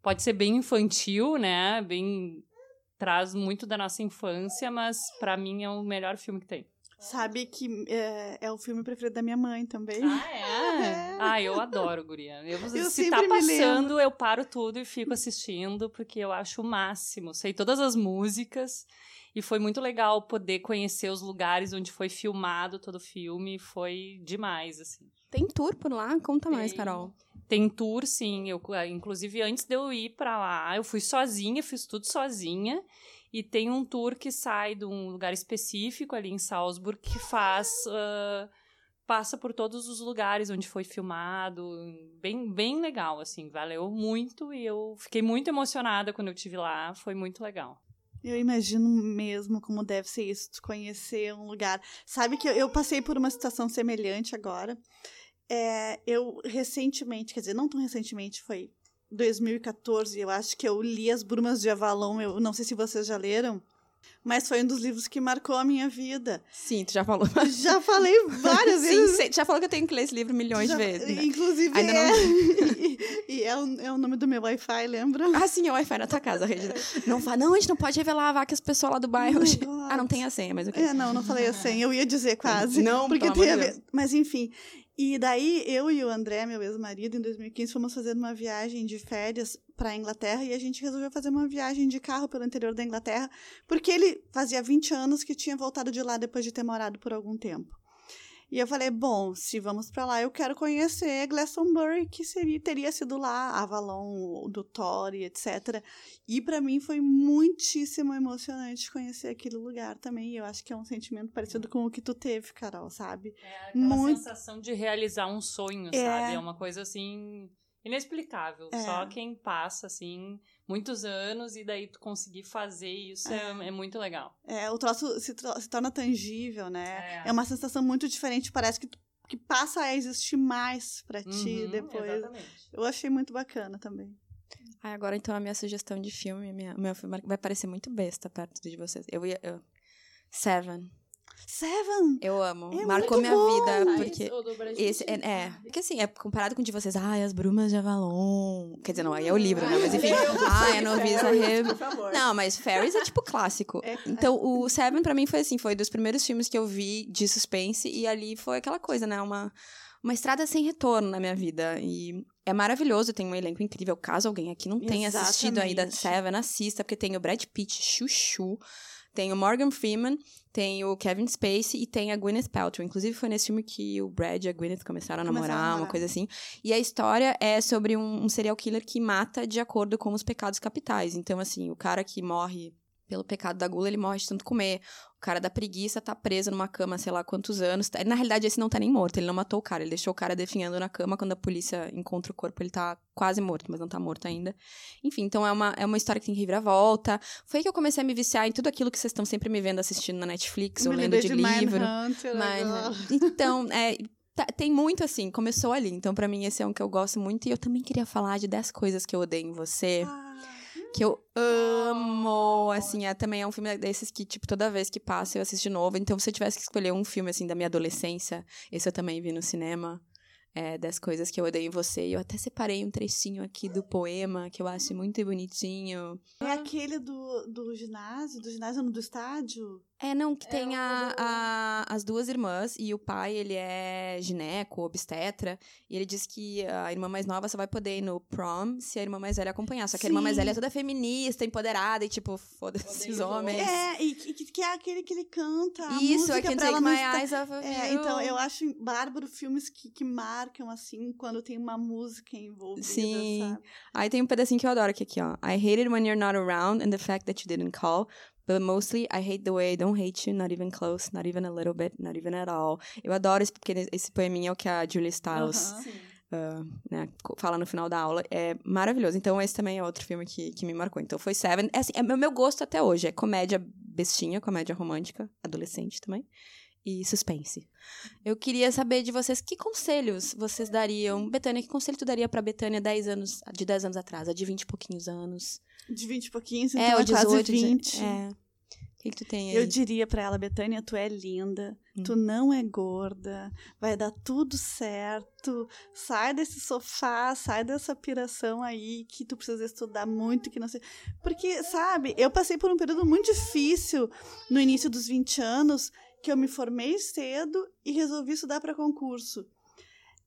Pode ser bem infantil, né? Bem traz muito da nossa infância, mas para mim é o melhor filme que tem. Sabe que é, é, o filme preferido da minha mãe também. Ah, é? é. Ah, eu adoro, guria. Eu, eu se tá passando, eu paro tudo e fico assistindo, porque eu acho o máximo. Sei todas as músicas. E foi muito legal poder conhecer os lugares onde foi filmado todo o filme. Foi demais, assim. Tem tour por lá? Conta Tem. mais, Carol. Tem tour, sim. Eu, inclusive, antes de eu ir para lá, eu fui sozinha, fiz tudo sozinha. E tem um tour que sai de um lugar específico ali em Salzburg que faz. Uh, passa por todos os lugares onde foi filmado. Bem, bem legal, assim. Valeu muito e eu fiquei muito emocionada quando eu estive lá. Foi muito legal. Eu imagino mesmo como deve ser isso, conhecer um lugar. Sabe que eu, eu passei por uma situação semelhante agora. É, eu recentemente, quer dizer, não tão recentemente, foi 2014, eu acho que eu li As Brumas de Avalon, eu não sei se vocês já leram, mas foi um dos livros que marcou a minha vida. Sim, tu já falou. Já falei várias vezes. Sim, já falou que eu tenho que ler esse livro milhões já, de vezes. Né? Inclusive, Ainda é. Não... e, e é, o, é o nome do meu Wi-Fi, lembra? Ah, sim, é o Wi-Fi na tua casa, Regina. Não, não, a gente não pode revelar a vaca as pessoas lá do bairro. Não, ah, não tem a senha, mas o okay. É, não, não falei a senha. Eu ia dizer quase. Não, porque tem a ver. Mas enfim, e daí eu e o André, meu ex-marido, em 2015 fomos fazer uma viagem de férias para a Inglaterra e a gente resolveu fazer uma viagem de carro pelo interior da Inglaterra, porque ele fazia 20 anos que tinha voltado de lá depois de ter morado por algum tempo. E eu falei, bom, se vamos para lá, eu quero conhecer Glastonbury, que seria, teria sido lá, Avalon, do Tory, etc. E para mim foi muitíssimo emocionante conhecer aquele lugar também. E eu acho que é um sentimento parecido com o que tu teve, Carol, sabe? É aquela Muito... sensação de realizar um sonho, é... sabe? É uma coisa assim inexplicável. É. Só quem passa, assim, muitos anos e daí tu conseguir fazer isso é, é, é muito legal. É, o troço se, se torna tangível, né? É. é. uma sensação muito diferente, parece que, tu, que passa a existir mais para ti uhum, depois. Exatamente. Eu achei muito bacana também. Ah, agora então a minha sugestão de filme, minha, meu filme vai parecer muito besta perto de vocês. Eu ia. Eu, Seven. Seven! Eu amo. É Marcou minha bom. vida. Porque esse é, é, Porque assim, é comparado com de vocês, ai, as brumas de Avalon. Quer dizer, não, aí é o livro, né? Mas enfim. Ai, a noviça Reb. Não, mas Ferris é tipo clássico. É, então, o Seven pra mim foi assim, foi dos primeiros filmes que eu vi de suspense. E ali foi aquela coisa, né? Uma, uma estrada sem retorno na minha vida. E é maravilhoso, tem um elenco incrível. Caso alguém aqui não tenha Exatamente. assistido ainda Seven, assista, porque tem o Brad Pitt, Chuchu. Tem o Morgan Freeman, tem o Kevin Spacey e tem a Gwyneth Paltrow. Inclusive foi nesse filme que o Brad e a Gwyneth começaram a, namorar, a namorar, uma coisa assim. E a história é sobre um, um serial killer que mata de acordo com os pecados capitais. Então, assim, o cara que morre pelo pecado da gula, ele morre de tanto comer. O cara da preguiça tá preso numa cama, sei lá quantos anos. Na realidade, esse não tá nem morto, ele não matou o cara, ele deixou o cara definhando na cama. Quando a polícia encontra o corpo, ele tá quase morto, mas não tá morto ainda. Enfim, então é uma, é uma história que tem que volta. Foi aí que eu comecei a me viciar em tudo aquilo que vocês estão sempre me vendo assistindo na Netflix, ou lendo de, de livro. Mindhunter, Mind... Então, é, Tá, tem muito assim, começou ali. Então, para mim, esse é um que eu gosto muito. E eu também queria falar de 10 coisas que eu odeio em você. Ah que eu amo, assim, é, também é um filme desses que, tipo, toda vez que passa eu assisto de novo. Então, se eu tivesse que escolher um filme, assim, da minha adolescência, esse eu também vi no cinema, é, das coisas que eu odeio em você. Eu até separei um trecinho aqui do poema, que eu acho muito bonitinho. É aquele do, do ginásio, do ginásio do estádio? É, não, que é tem a, a, as duas irmãs e o pai, ele é gineco, obstetra, e ele diz que a irmã mais nova só vai poder ir no prom se a irmã mais velha acompanhar. Só que Sim. a irmã mais velha é toda feminista, empoderada, e tipo, foda-se esses homens. É, e que, que é aquele que ele canta. Isso, é que Take My Eyes Off of é, Então, eu acho bárbaro filmes que, que marcam, assim, quando tem uma música envolvida, Sim. Sabe? Aí tem um pedacinho que eu adoro, que é aqui, ó. I hate it when you're not around and the fact that you didn't call. But mostly, I hate the way I don't hate you, not even close, not even a little bit, not even at all. Eu adoro esse, porque esse poeminha é o que a Julia Stiles uh, né, fala no final da aula. É maravilhoso. Então, esse também é outro filme que, que me marcou. Então, foi Seven. É, assim, é o meu gosto até hoje. É comédia bestinha, comédia romântica, adolescente também. E suspense. Eu queria saber de vocês que conselhos vocês dariam. Betânia, que conselho tu daria pra Betânia 10 anos, de 10 anos atrás, a de 20 e pouquinhos anos? De 20 e pouquinhos, então é, é 18, quase 20. De, é. O que, que, tu tem aí? Eu diria para ela, Betânia, tu é linda, hum. tu não é gorda, vai dar tudo certo, sai desse sofá, sai dessa piração aí que tu precisa estudar muito, que não sei. Porque, sabe, eu passei por um período muito difícil no início dos 20 anos, que eu me formei cedo e resolvi estudar para concurso.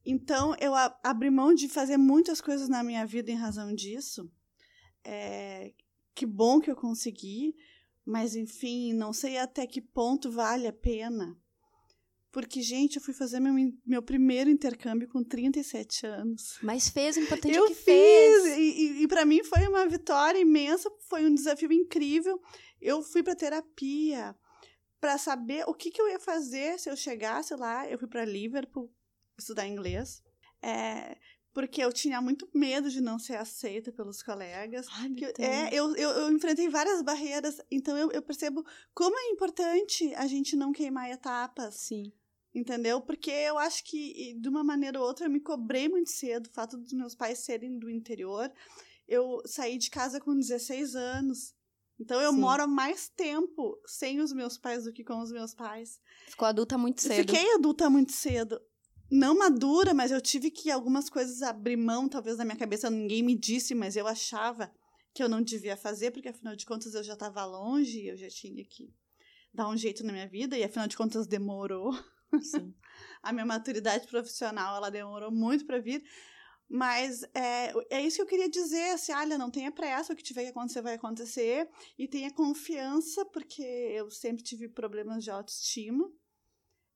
Então, eu abri mão de fazer muitas coisas na minha vida em razão disso. É, que bom que eu consegui, mas enfim, não sei até que ponto vale a pena. Porque, gente, eu fui fazer meu, meu primeiro intercâmbio com 37 anos. Mas fez o importante eu que fiz, fez. E, e, e para mim foi uma vitória imensa, foi um desafio incrível. Eu fui para terapia para saber o que, que eu ia fazer se eu chegasse lá. Eu fui para Liverpool estudar inglês. É, porque eu tinha muito medo de não ser aceita pelos colegas. Ai, que, é, eu, eu, eu, enfrentei várias barreiras, então eu, eu percebo como é importante a gente não queimar etapas. Sim. Entendeu? Porque eu acho que, de uma maneira ou outra, eu me cobrei muito cedo, o fato dos meus pais serem do interior. Eu saí de casa com 16 anos. Então eu Sim. moro mais tempo sem os meus pais do que com os meus pais. Ficou adulta muito cedo. Fiquei adulta muito cedo não madura, mas eu tive que algumas coisas abrir mão, talvez na minha cabeça ninguém me disse, mas eu achava que eu não devia fazer, porque afinal de contas eu já estava longe, eu já tinha que dar um jeito na minha vida, e afinal de contas demorou. a minha maturidade profissional, ela demorou muito para vir. Mas é, é isso que eu queria dizer, assim, olha, não tenha pressa, o que tiver que acontecer vai acontecer, e tenha confiança, porque eu sempre tive problemas de autoestima,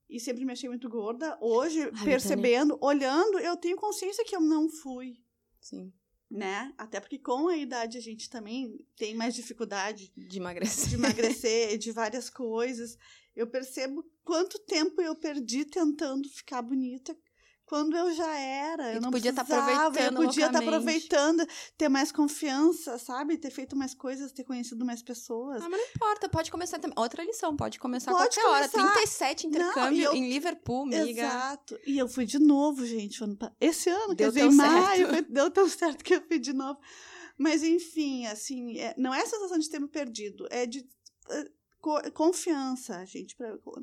e sempre me achei muito gorda. Hoje, Ai, percebendo, olhando, eu tenho consciência que eu não fui. Sim. Né? Até porque com a idade a gente também tem mais dificuldade de emagrecer, de emagrecer, de várias coisas. Eu percebo quanto tempo eu perdi tentando ficar bonita quando eu já era. Eu não podia estar tá aproveitando. Eu podia estar tá aproveitando, ter mais confiança, sabe? Ter feito mais coisas, ter conhecido mais pessoas. Ah, mas não importa, pode começar também. Outra lição, pode começar pode qualquer começar. hora. 37 intercâmbio não, eu... em Liverpool, amiga. Exato. E eu fui de novo, gente. Esse ano, deu quer dizer, em maio, deu tão certo que eu fui de novo. Mas, enfim, assim, é, não é a sensação de ter me perdido, é de é, confiança, gente.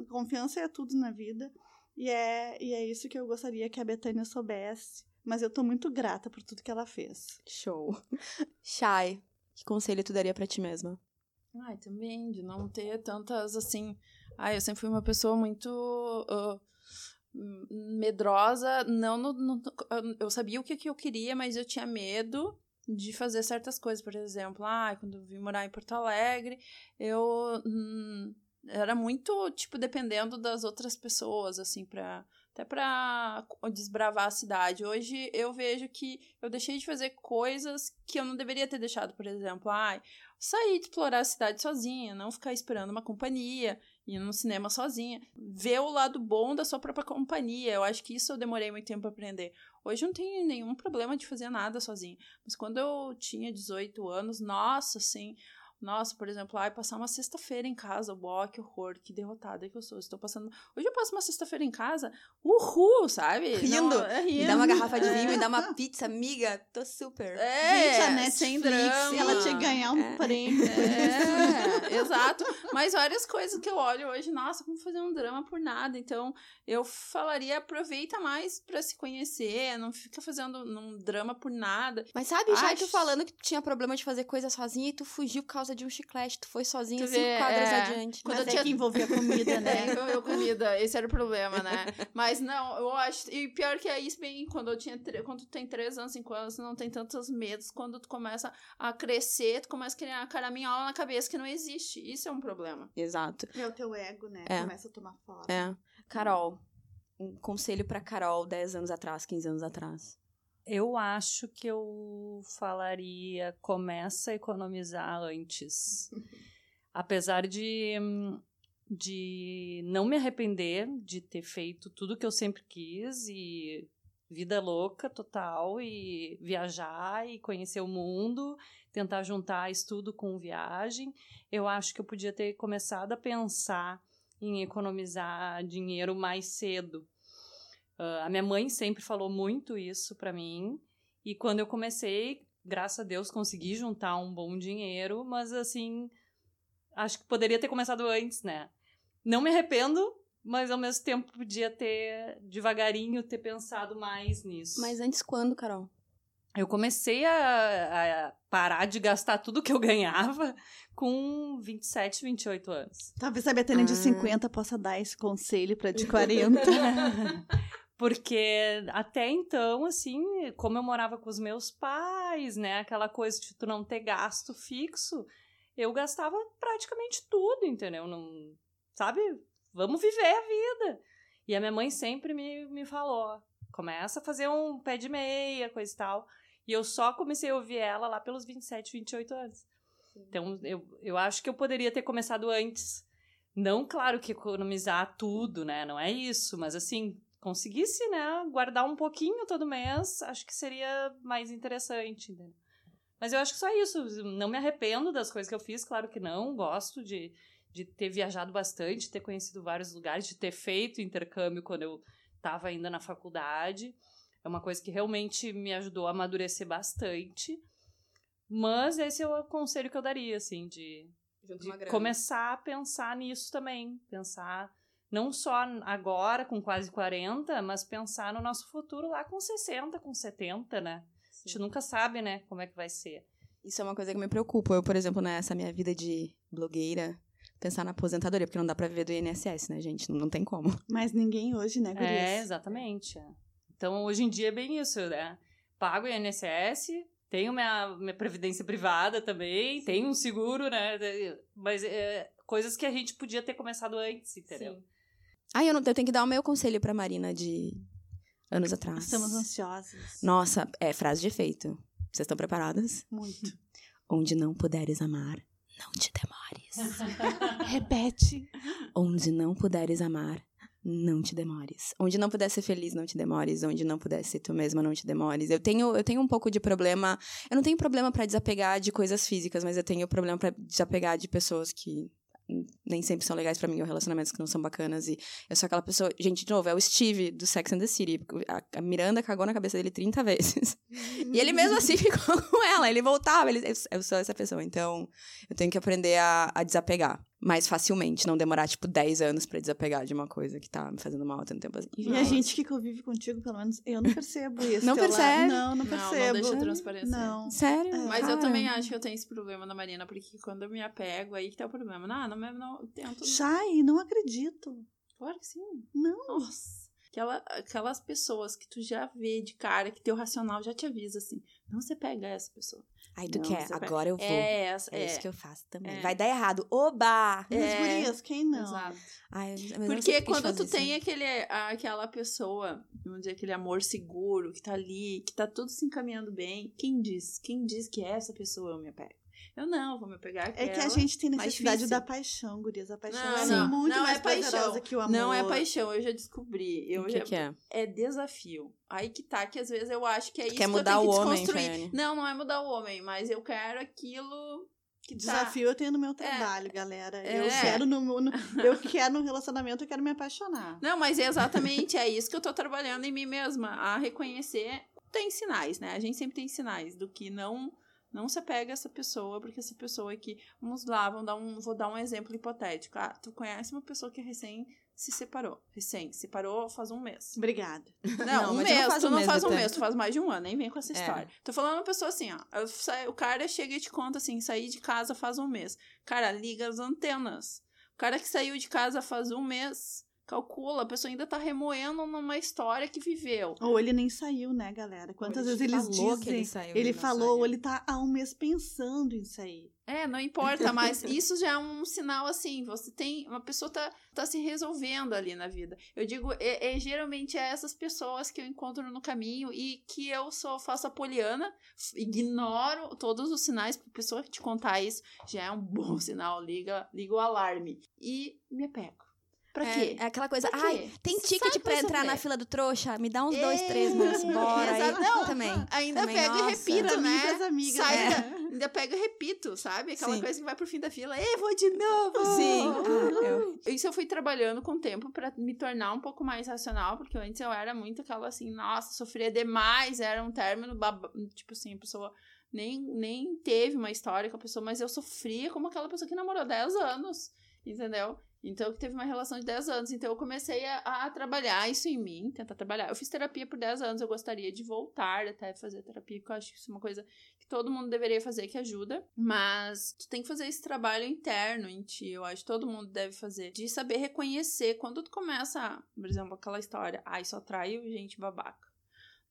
Confiança é tudo na vida. E é, e é isso que eu gostaria que a Betânia soubesse. Mas eu tô muito grata por tudo que ela fez. Show. Shai, que conselho tu daria para ti mesma? Ai, também, de não ter tantas, assim... Ai, eu sempre fui uma pessoa muito... Uh, medrosa, não no, no, eu sabia o que, que eu queria, mas eu tinha medo de fazer certas coisas, por exemplo, ah, quando eu vim morar em Porto Alegre, eu hum, era muito, tipo, dependendo das outras pessoas, assim, pra, até para desbravar a cidade. Hoje eu vejo que eu deixei de fazer coisas que eu não deveria ter deixado, por exemplo, ai, sair explorar a cidade sozinha, não ficar esperando uma companhia, ir no cinema sozinha, ver o lado bom da sua própria companhia. Eu acho que isso eu demorei muito tempo para aprender. Hoje eu não tenho nenhum problema de fazer nada sozinha, mas quando eu tinha 18 anos, nossa, assim, nossa, por exemplo, ai, passar uma sexta-feira em casa, uau, que horror, que derrotada que eu sou. Estou passando. Hoje eu passo uma sexta-feira em casa, uhul, sabe? Rindo. Não, é, rindo. Me dá uma garrafa de vinho, me dá uma pizza, amiga. Tô super. É, Gente, a Netflix, sem drama. ela tinha que ganhar um é. prêmio. É, exato. Mas várias coisas que eu olho hoje, nossa, como fazer um drama por nada. Então, eu falaria, aproveita mais para se conhecer, não fica fazendo um drama por nada. Mas sabe, já Acho... tu falando que tu tinha problema de fazer coisa sozinha e tu fugiu por causa de um chiclete, tu foi sozinha tu cinco vê, quadras é, adiante. Quando Mas eu tinha que envolver comida, né? É, envolveu comida, esse era o problema, né? Mas não, eu acho. E pior que é isso, bem, quando eu tinha. Quando tu tem três anos, cinco anos, não tem tantos medos. Quando tu começa a crescer, tu começa a criar uma caraminhola na cabeça que não existe. Isso é um problema. Exato. É o teu ego, né? É. Começa a tomar forma. É. Carol, um conselho para Carol 10 anos atrás, 15 anos atrás. Eu acho que eu falaria começa a economizar antes. Apesar de, de não me arrepender de ter feito tudo que eu sempre quis e vida louca total e viajar e conhecer o mundo, tentar juntar estudo com viagem. Eu acho que eu podia ter começado a pensar em economizar dinheiro mais cedo Uh, a minha mãe sempre falou muito isso para mim. E quando eu comecei, graças a Deus, consegui juntar um bom dinheiro, mas assim, acho que poderia ter começado antes, né? Não me arrependo, mas ao mesmo tempo podia ter devagarinho ter pensado mais nisso. Mas antes quando, Carol? Eu comecei a, a, parar de gastar tudo que eu ganhava com 27, 28 anos. Talvez a Betânia ah. de 50 possa dar esse conselho para de 40. Porque até então, assim, como eu morava com os meus pais, né? Aquela coisa de tu não ter gasto fixo, eu gastava praticamente tudo, entendeu? Não, sabe? Vamos viver a vida. E a minha mãe sempre me, me falou: começa a fazer um pé de meia, coisa e tal. E eu só comecei a ouvir ela lá pelos 27, 28 anos. Sim. Então, eu, eu acho que eu poderia ter começado antes. Não, claro que economizar tudo, né? Não é isso, mas assim, conseguisse, né, guardar um pouquinho todo mês, acho que seria mais interessante, né? Mas eu acho que só isso. Não me arrependo das coisas que eu fiz, claro que não. Gosto de, de ter viajado bastante, ter conhecido vários lugares, de ter feito intercâmbio quando eu estava ainda na faculdade. É uma coisa que realmente me ajudou a amadurecer bastante. Mas esse é o conselho que eu daria, assim, de, de começar a pensar nisso também. Pensar não só agora com quase 40, mas pensar no nosso futuro lá com 60, com 70, né? Sim. A gente nunca sabe, né, como é que vai ser. Isso é uma coisa que me preocupa. Eu, por exemplo, nessa minha vida de blogueira, pensar na aposentadoria, porque não dá pra viver do INSS, né, gente? Não, não tem como. Mas ninguém hoje, né, Gurias? É, exatamente. Então, hoje em dia é bem isso, né? Pago o INSS, tenho minha, minha previdência privada também, Sim. tenho um seguro, né? Mas é, coisas que a gente podia ter começado antes, entendeu? Sim. Ah, eu, não, eu tenho que dar o meu conselho pra Marina de anos atrás. Estamos ansiosos. Nossa, é frase de efeito. Vocês estão preparadas? Muito. Onde não puderes amar, não te demores. Repete. Onde não puderes amar, não te demores. Onde não puder ser feliz, não te demores. Onde não puder ser tu mesma, não te demores. Eu tenho, eu tenho um pouco de problema. Eu não tenho problema para desapegar de coisas físicas, mas eu tenho problema para desapegar de pessoas que nem sempre são legais para mim, ou relacionamentos que não são bacanas. E eu sou aquela pessoa. Gente, de novo, é o Steve do Sex and the City. A, Miranda cagou na cabeça dele 30 vezes. e ele mesmo assim ficou com ela. Ele voltava. Ele, eu sou essa pessoa. Então, eu tenho que aprender a, a desapegar mais facilmente, não demorar, tipo, 10 anos para desapegar de uma coisa que tá me fazendo mal há tanto tempo assim. E a gente que convive contigo, pelo menos, eu não percebo isso. não percebe? Não, não percebo. Não, não deixa transparecer. Não. Sério? É, Mas eu também acho que eu tenho esse problema na Marina, porque quando eu me apego, aí que tá o problema. Não, não, não, não tento... Chay, não acredito. Claro que sim. Não. Nossa. Aquela, aquelas pessoas que tu já vê de cara, que teu racional já te avisa assim, não você pega essa pessoa. Ai, tu Não, quer? Agora eu vou. É, essa, É, é. isso que eu faço também. É. Vai dar errado. Oba! Mas, É. gurias, quem não? Exato. Ai, mas Porque por que quando tu isso. tem aquele, aquela pessoa, vamos dizer, aquele amor seguro, que tá ali, que tá tudo se encaminhando bem, quem diz? Quem diz que essa pessoa eu me apego? Eu não, vou me apegar É que a gente tem necessidade da paixão, gurias. A paixão Não, é não, muito não mais é paixão. que o amor. Não é paixão, eu já descobri. Eu O que, já- que é? é desafio. Aí que tá, que às vezes eu acho que é Tu isso quer que mudar eu tenho o que homem, desconstruir. Faiane? Não, não é mudar o homem, mas eu quero aquilo que tá... Desafio eu tenho no meu trabalho, galera. Eu É. quero no, no- eu quero no relacionamento, eu quero me apaixonar. Não, mas é exatamente é isso que eu tô trabalhando em mim mesma, a reconhecer. Tem sinais, né? A gente sempre tem sinais do que não não se apega a essa pessoa, porque essa pessoa aqui, vamos lá, vamos dar um, vou dar um exemplo hipotético. Ah, tu conhece uma pessoa que recém se separou, recém se separou faz um mês. Obrigada. Não, Não, um mês, não tu um não mês, faz um Betânia. mês, tu faz mais de um ano, nem vem com essa É. história. Tô falando uma pessoa assim, ó, o cara chega e te conta assim, saí de casa faz um mês. Cara, liga as antenas. O cara que saiu de casa faz um mês, calcula, a pessoa ainda tá remoendo numa história que viveu. Ou ele nem saiu, né, galera? Quantas Ele vezes eles dizem. que ele saiu, ele falou, saiu. ou ele tá há um mês pensando em sair. É, não importa, mas isso já é um sinal assim, você tem, uma pessoa tá, tá se resolvendo ali na vida. Eu digo, é, é- geralmente é essas pessoas que eu encontro no caminho e que eu só faço a poliana, ignoro todos os sinais, porque a pessoa que te contar isso já é um bom sinal, liga, liga o alarme. E me apego. Pra é, quê? É aquela coisa, ai, tem Você ticket pra entrar na fila do trouxa? Me dá uns É, dois, três, moço, bora. Aí. Não, também. Ainda também, pego e nossa. repito, Pra mim, né? pras amigas. Sai da- ainda pego e repito, sabe? Aquela Sim. coisa que vai pro fim da fila. Ei, vou de novo! Sim. Ah, eu- Isso eu fui trabalhando com o tempo pra me tornar um pouco mais racional, porque antes eu era muito aquela assim, nossa, sofria demais, era um término, baba- tipo assim, a pessoa nem, nem teve uma história com a pessoa, mas eu sofria como aquela pessoa que namorou 10 anos, entendeu? Então, que teve uma relação de 10 anos. Então, eu comecei a, a trabalhar isso em mim, tentar trabalhar. Eu fiz terapia por 10 anos, eu gostaria de voltar até fazer terapia, porque eu acho que isso é uma coisa que todo mundo deveria fazer, que ajuda. Mas tu tem que fazer esse trabalho interno em ti, eu acho que todo mundo deve fazer. De saber reconhecer quando tu começa, por exemplo, aquela história, ai, só traio gente babaca.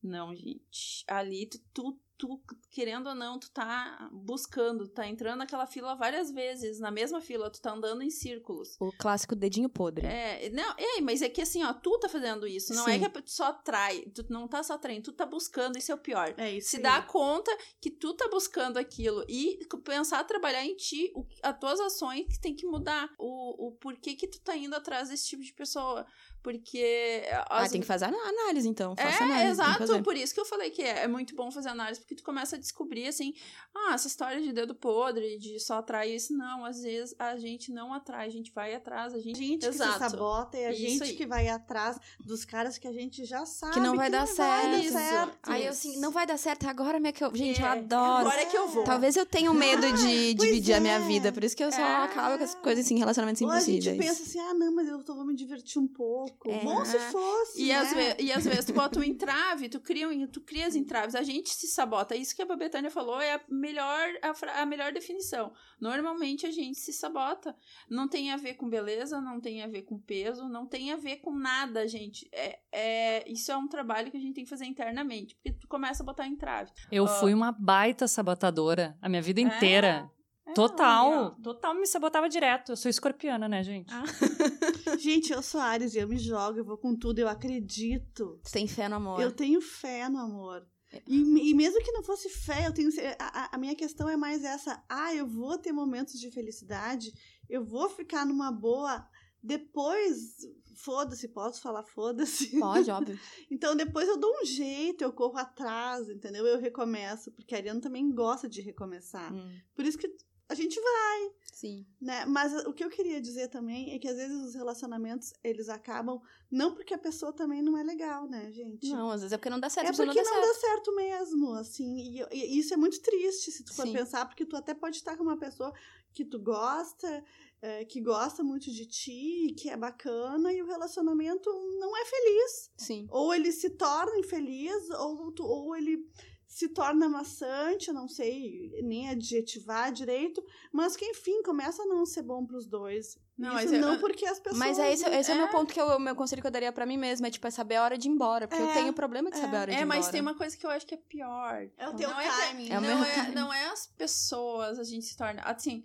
Não, gente. Ali tu, tu, tu, querendo ou não, tu tá buscando, tá entrando naquela fila várias vezes, na mesma fila, tu tá andando em círculos. O clássico dedinho podre. É, não, é, mas é que assim, ó, tu tá fazendo isso, não é Sim. que a pe- só trai, tu não tá só traindo, tu tá buscando, isso é o pior. É isso. Se aí. dá conta que tu tá buscando aquilo e pensar a trabalhar em ti, o, as tuas ações que tem que mudar. O, o porquê que tu tá indo atrás desse tipo de pessoa. Porque. Ah, as- tem que fazer análise, então. Faça é, análise, que exato. Por isso que eu falei que é, é muito bom fazer análise, porque tu começa a descobrir, assim, ah, essa história de dedo podre, de só atrair isso, não. Às vezes a gente não atrai, a gente vai atrás, a A gente. gente que se Exato. sabota e a Isso gente aí. que vai atrás dos caras que a gente já sabe Que não vai dar vai certo. dar Isso. certo. Aí eu assim, não vai dar certo, é agora minha que eu. Gente, eu É, adoro. Agora é que eu vou. Talvez eu tenha medo de pois dividir a minha é. vida, por isso que eu só É. acabo com as coisas assim, relacionamentos Ou a gente impossíveis. pensa assim, ah, não, mas eu tô, vou me divertir um pouco. É. Bom se fosse, E, né? às ve- e às vezes tu bota um entrave, tu cria, um- tu cria as entraves, a gente se sabota. Isso que a Betânia falou é a melhor, a, fra- a melhor definição. Normalmente a gente se sabota. Não tem a ver com beleza, não tem a ver com peso, não tem a ver com nada, gente. É, é, isso é um trabalho que a gente tem que fazer internamente, porque tu começa a botar entrave. Eu Ah. fui uma baita sabotadora a minha vida inteira. É, Total, olha. total me sabotava direto. Eu sou escorpiana, né, gente? Ah. Gente, eu sou Ares e eu me jogo, eu vou com tudo, eu acredito. Você tem fé no amor. Eu tenho fé no amor. E, e mesmo que não fosse fé, eu tenho. A, a- a minha questão é mais essa. Ah, eu vou ter momentos de felicidade, eu vou ficar numa boa. Depois, foda-se, posso falar foda-se. Pode, óbvio. Então depois eu dou um jeito, eu corro atrás, entendeu? Eu recomeço, porque a Ariana também gosta de recomeçar. Hum, Por isso que a gente vai, sim. né? Mas o que eu queria dizer também é que às vezes os relacionamentos, eles acabam não porque a pessoa também não é legal, né, gente? Não, às vezes é porque não dá certo, É porque não não dá dá certo. certo mesmo, assim, e, e isso é muito triste se tu for Sim. pensar, porque tu até pode estar com uma pessoa que tu gosta, é, que gosta muito de ti, que é bacana, e o relacionamento não é feliz. Sim. Ou ele se torna infeliz, ou, tu- ou ele se torna maçante, eu não sei nem adjetivar direito, mas que enfim começa a não ser bom para os dois. Não, Isso não eu, porque as pessoas. Mas é esse, esse é, é o meu ponto que o meu conselho que eu daria para mim mesma, é tipo, é saber a hora de ir embora. Porque é, eu tenho problema de saber a hora de ir embora. É, mas tem uma coisa que eu acho que é pior. É o teu não timing. É, é, não, é, não é as pessoas, a gente se torna. Assim,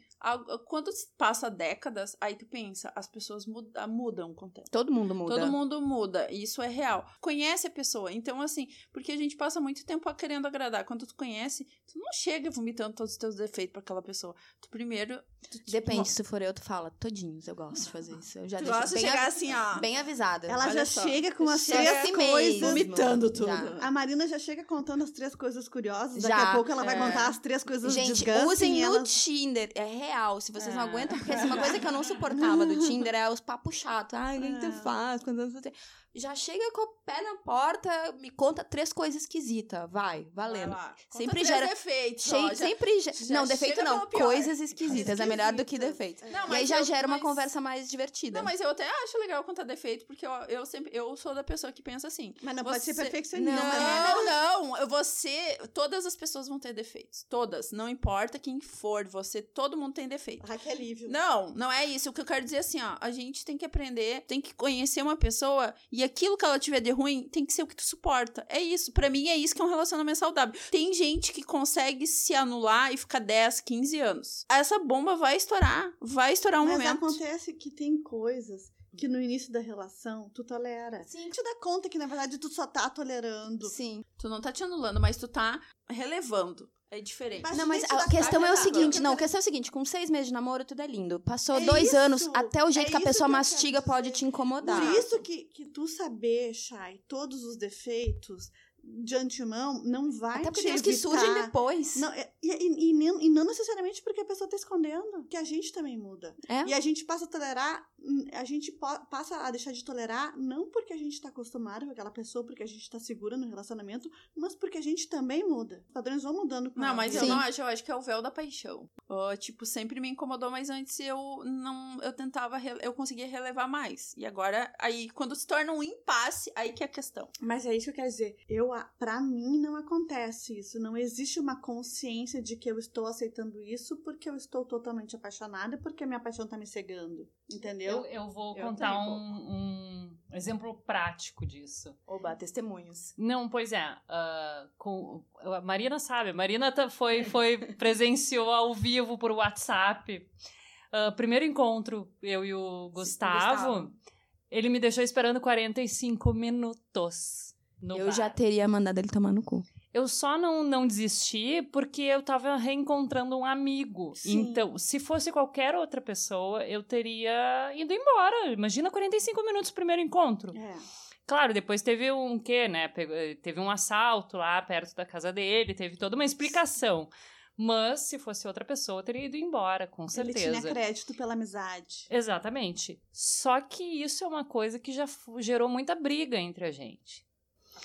quando passa décadas, aí tu pensa, as pessoas muda, mudam com o tempo. Todo mundo muda. Todo mundo muda, e isso é real. Conhece a pessoa, então assim, porque a gente passa muito tempo querendo agradar. Quando tu conhece, tu não chega vomitando todos os teus defeitos para aquela pessoa. Tu primeiro... Tu, tipo, Depende, se for eu, tu fala, todinhos, eu gosto de fazer isso. Eu já tu deixo gosta bem de chegar assim, ó. Bem avisada. Ela já só. chega com as três assim coisas... Vomitando tudo. Já. A Marina já chega contando as três coisas curiosas, daqui a pouco ela vai é. contar as três coisas Gente, usem no elas... Tinder, é real, se vocês é. não aguentam, porque assim, uma coisa que eu não suportava do Tinder é os papos chatos. Ai, o que, que tu é. faz? Quando você já chega com o pé na porta, me conta três coisas esquisitas. Vai, valendo. Vai sempre gera. defeitos. Che... sempre já... Não, defeito não. Coisas esquisitas. É melhor do que defeito. Não, e aí já eu, gera mas... uma conversa mais divertida. Não, mas eu até acho legal contar defeito, porque eu, eu sempre. Eu sou da pessoa que pensa assim. Mas não você... pode ser perfeccionista. Não, não, não. Você. Todas as pessoas vão ter defeitos. Todas. Não importa quem for. Você. Todo mundo tem defeito. Ah, que alívio. Não, não é isso. O que eu quero dizer é assim, ó. A gente tem que aprender, tem que conhecer uma pessoa e e aquilo que ela tiver de ruim tem que ser o que tu suporta. É isso. para mim é isso que é um relacionamento saudável. Tem gente que consegue se anular e ficar 10, 15 anos. Essa bomba vai estourar. Vai estourar um Mas momento. Mas acontece que tem coisas que no início da relação tu tolera. Sim. Tu te dá conta que na verdade tu só tá tolerando. Sim. Tu não tá te anulando, mas tu tá relevando. É diferente. Mas não, mas a questão é o seguinte, não, a questão é o seguinte, com seis meses de namoro, tudo é lindo. Passou é dois isso, anos, até o jeito é que a pessoa que mastiga pode te incomodar. Por isso que, que tu saber, Chay, todos os defeitos, de antemão não vai Até porque te evitar. que surgem depois. Não, e, e, e, e, não necessariamente porque a pessoa está escondendo, que a gente também muda. É? E a gente passa a tolerar, a gente passa a deixar de tolerar não porque a gente está acostumado com aquela pessoa, porque a gente está segura no relacionamento, mas porque a gente também muda. Os padrões vão mudando com Não, mas eu não acho, eu acho que é o véu da paixão. Oh, tipo, sempre me incomodou, mas antes eu não, eu tentava, eu conseguia relevar mais. E agora, aí, quando se torna um impasse, aí que é a questão. Mas é isso que eu quero dizer. Eu para mim não acontece isso. Não existe uma consciência de que eu estou aceitando isso porque eu estou totalmente apaixonada porque a minha paixão tá me cegando. Entendeu? Eu, eu vou eu contar um, um, exemplo prático disso. Oba, testemunhos. Não, pois é. Uh, com, a Marina sabe. A Marina tá, foi, foi presenciou ao vivo por WhatsApp. Uh, primeiro encontro, eu e o Gustavo, Gustavo, ele me deixou esperando 45 minutos eu bar. já teria mandado ele tomar no cu. Eu só não, não desisti porque eu tava reencontrando um amigo. Sim. Então, se fosse qualquer outra pessoa, eu teria ido embora. Imagina 45 minutos primeiro encontro. É. Claro, depois teve um quê, né? Teve um assalto lá perto da casa dele, teve toda uma explicação. Mas se fosse outra pessoa, eu teria ido embora, com certeza. Ele tinha crédito pela amizade. Exatamente. Só que isso é uma coisa que já gerou muita briga entre a gente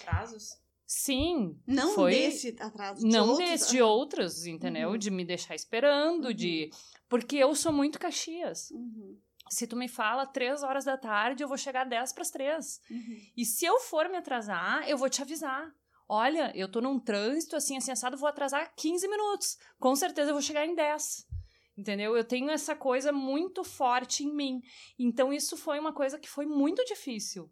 atrasos? Sim. Não foi... desse atraso. De não outros... desse, de outros, entendeu? Uhum. De me deixar esperando, uhum. de. Porque eu sou muito Caxias. Uhum. Se tu me fala três horas da tarde, eu vou chegar dez para as três. Uhum. E se eu for me atrasar, eu vou te avisar. Olha, eu tô num trânsito assim, assim, assado, vou atrasar 15 minutos. Com certeza eu vou chegar em 10. Entendeu? Eu tenho essa coisa muito forte em mim. Então, isso foi uma coisa que foi muito difícil.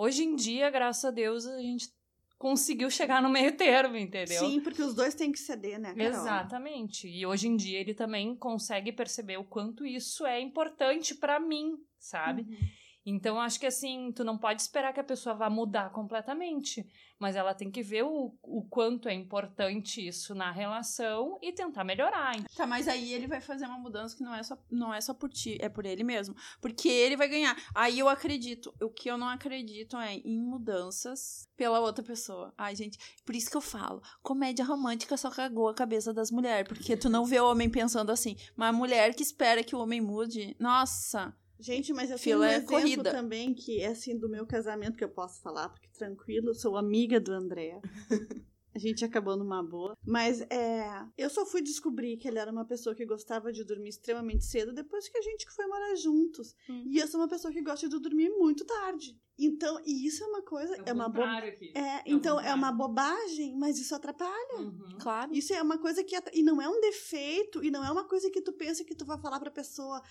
Hoje em dia, graças a Deus, a gente conseguiu chegar no meio termo, entendeu? Sim, porque os dois têm que ceder, né? Carol? Exatamente. E hoje em dia ele também consegue perceber o quanto isso é importante para mim, sabe? Uhum. Então, acho que assim, tu não pode esperar que a pessoa vá mudar completamente, mas ela tem que ver o, o quanto é importante isso na relação e tentar melhorar. Tá, mas aí ele vai fazer uma mudança que não é só, não é só por ti, é por ele mesmo. Porque ele vai ganhar. Aí eu acredito. O que eu não acredito é em mudanças pela outra pessoa. Ai, gente, por isso que eu falo, comédia romântica só cagou a cabeça das mulheres, porque tu não vê o homem pensando assim, mas a mulher que espera que o homem mude, nossa, Gente, mas eu tenho um é exemplo corrida. também que é assim do meu casamento que eu posso falar, porque tranquilo, sou amiga do André. a gente acabou numa boa. Mas é, eu só fui descobrir que ele era uma pessoa que gostava de dormir extremamente cedo depois que a gente foi morar juntos. Hum. E eu sou uma pessoa que gosta de dormir muito tarde. Então, e isso é uma coisa, é, é uma bo... é, é, então é uma bobagem, mas isso atrapalha. Uhum. Claro. Isso é uma coisa que e não é um defeito e não é uma coisa que tu pensa que tu vai falar para pessoa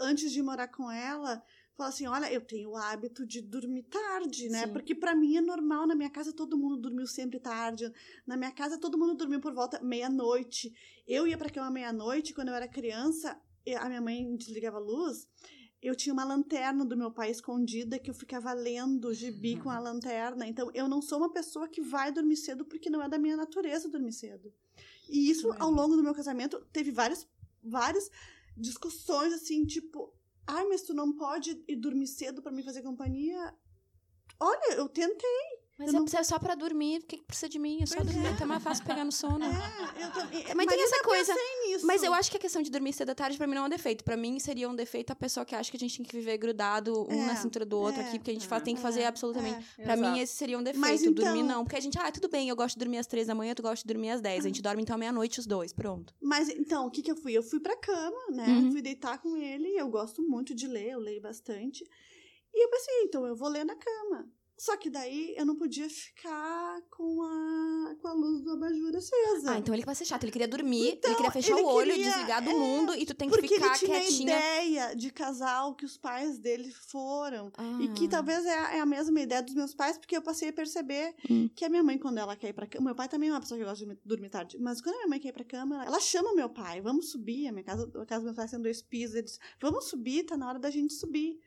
antes de morar com ela, Fala assim, olha, eu tenho o hábito de dormir tarde, né? Sim. Porque para mim é normal, na minha casa todo mundo dormiu sempre tarde. Na minha casa todo mundo dormiu por volta meia-noite. Eu ia para cama meia-noite, quando eu era criança, a minha mãe desligava a luz, eu tinha uma lanterna do meu pai escondida que eu ficava lendo gibi com a lanterna. Então, eu não sou uma pessoa que vai dormir cedo porque não é da minha natureza dormir cedo. E isso, ao longo do meu casamento, teve várias, várias discussões, assim, tipo, Ai, mas tu não pode ir dormir cedo para me fazer companhia? Olha, eu tentei. Mas eu é, não... é só pra dormir, o que, que precisa de mim? É só pois dormir, é. até mais fácil pegar no sono. É, eu também. Mas, mas tem essa coisa. Mas eu acho que a questão de dormir cedo à tarde, pra mim, não é um defeito. Pra mim, seria um defeito a pessoa que acha que a gente tem que viver grudado, um é, na cintura do outro é, aqui, porque a gente faz, tem que fazer é, absolutamente. É, pra exato. mim, esse seria um defeito. Mas, então... Dormir não. Porque a gente, ah, tudo bem, eu gosto de dormir às três da manhã, tu gosta de dormir às dez. A gente dorme então meia-noite os dois, pronto. Mas então, o que que eu fui? Eu fui pra cama, né? Uhum. Fui deitar com ele, eu gosto muito de ler, eu leio bastante. E eu pensei, então eu vou ler na cama. Só que daí eu não podia ficar com a, com a luz do abajur acesa. Ah, então ele vai ser chato. Ele queria dormir, então, ele queria fechar ele o olho, queria, desligar do é, mundo e tu tem que ficar ele tinha quietinha. ideia de casal que os pais dele foram. Ah. E que talvez é a, é a, mesma ideia dos meus pais, porque eu passei a perceber hum. que a minha mãe, quando ela quer ir pra cama. Meu pai também é uma pessoa que gosta de dormir tarde. Mas quando a minha mãe quer ir pra cama, ela chama meu pai. Vamos subir. A minha casa, a casa dos meus pais são dois pisos. Ele diz, vamos subir, tá na hora da gente subir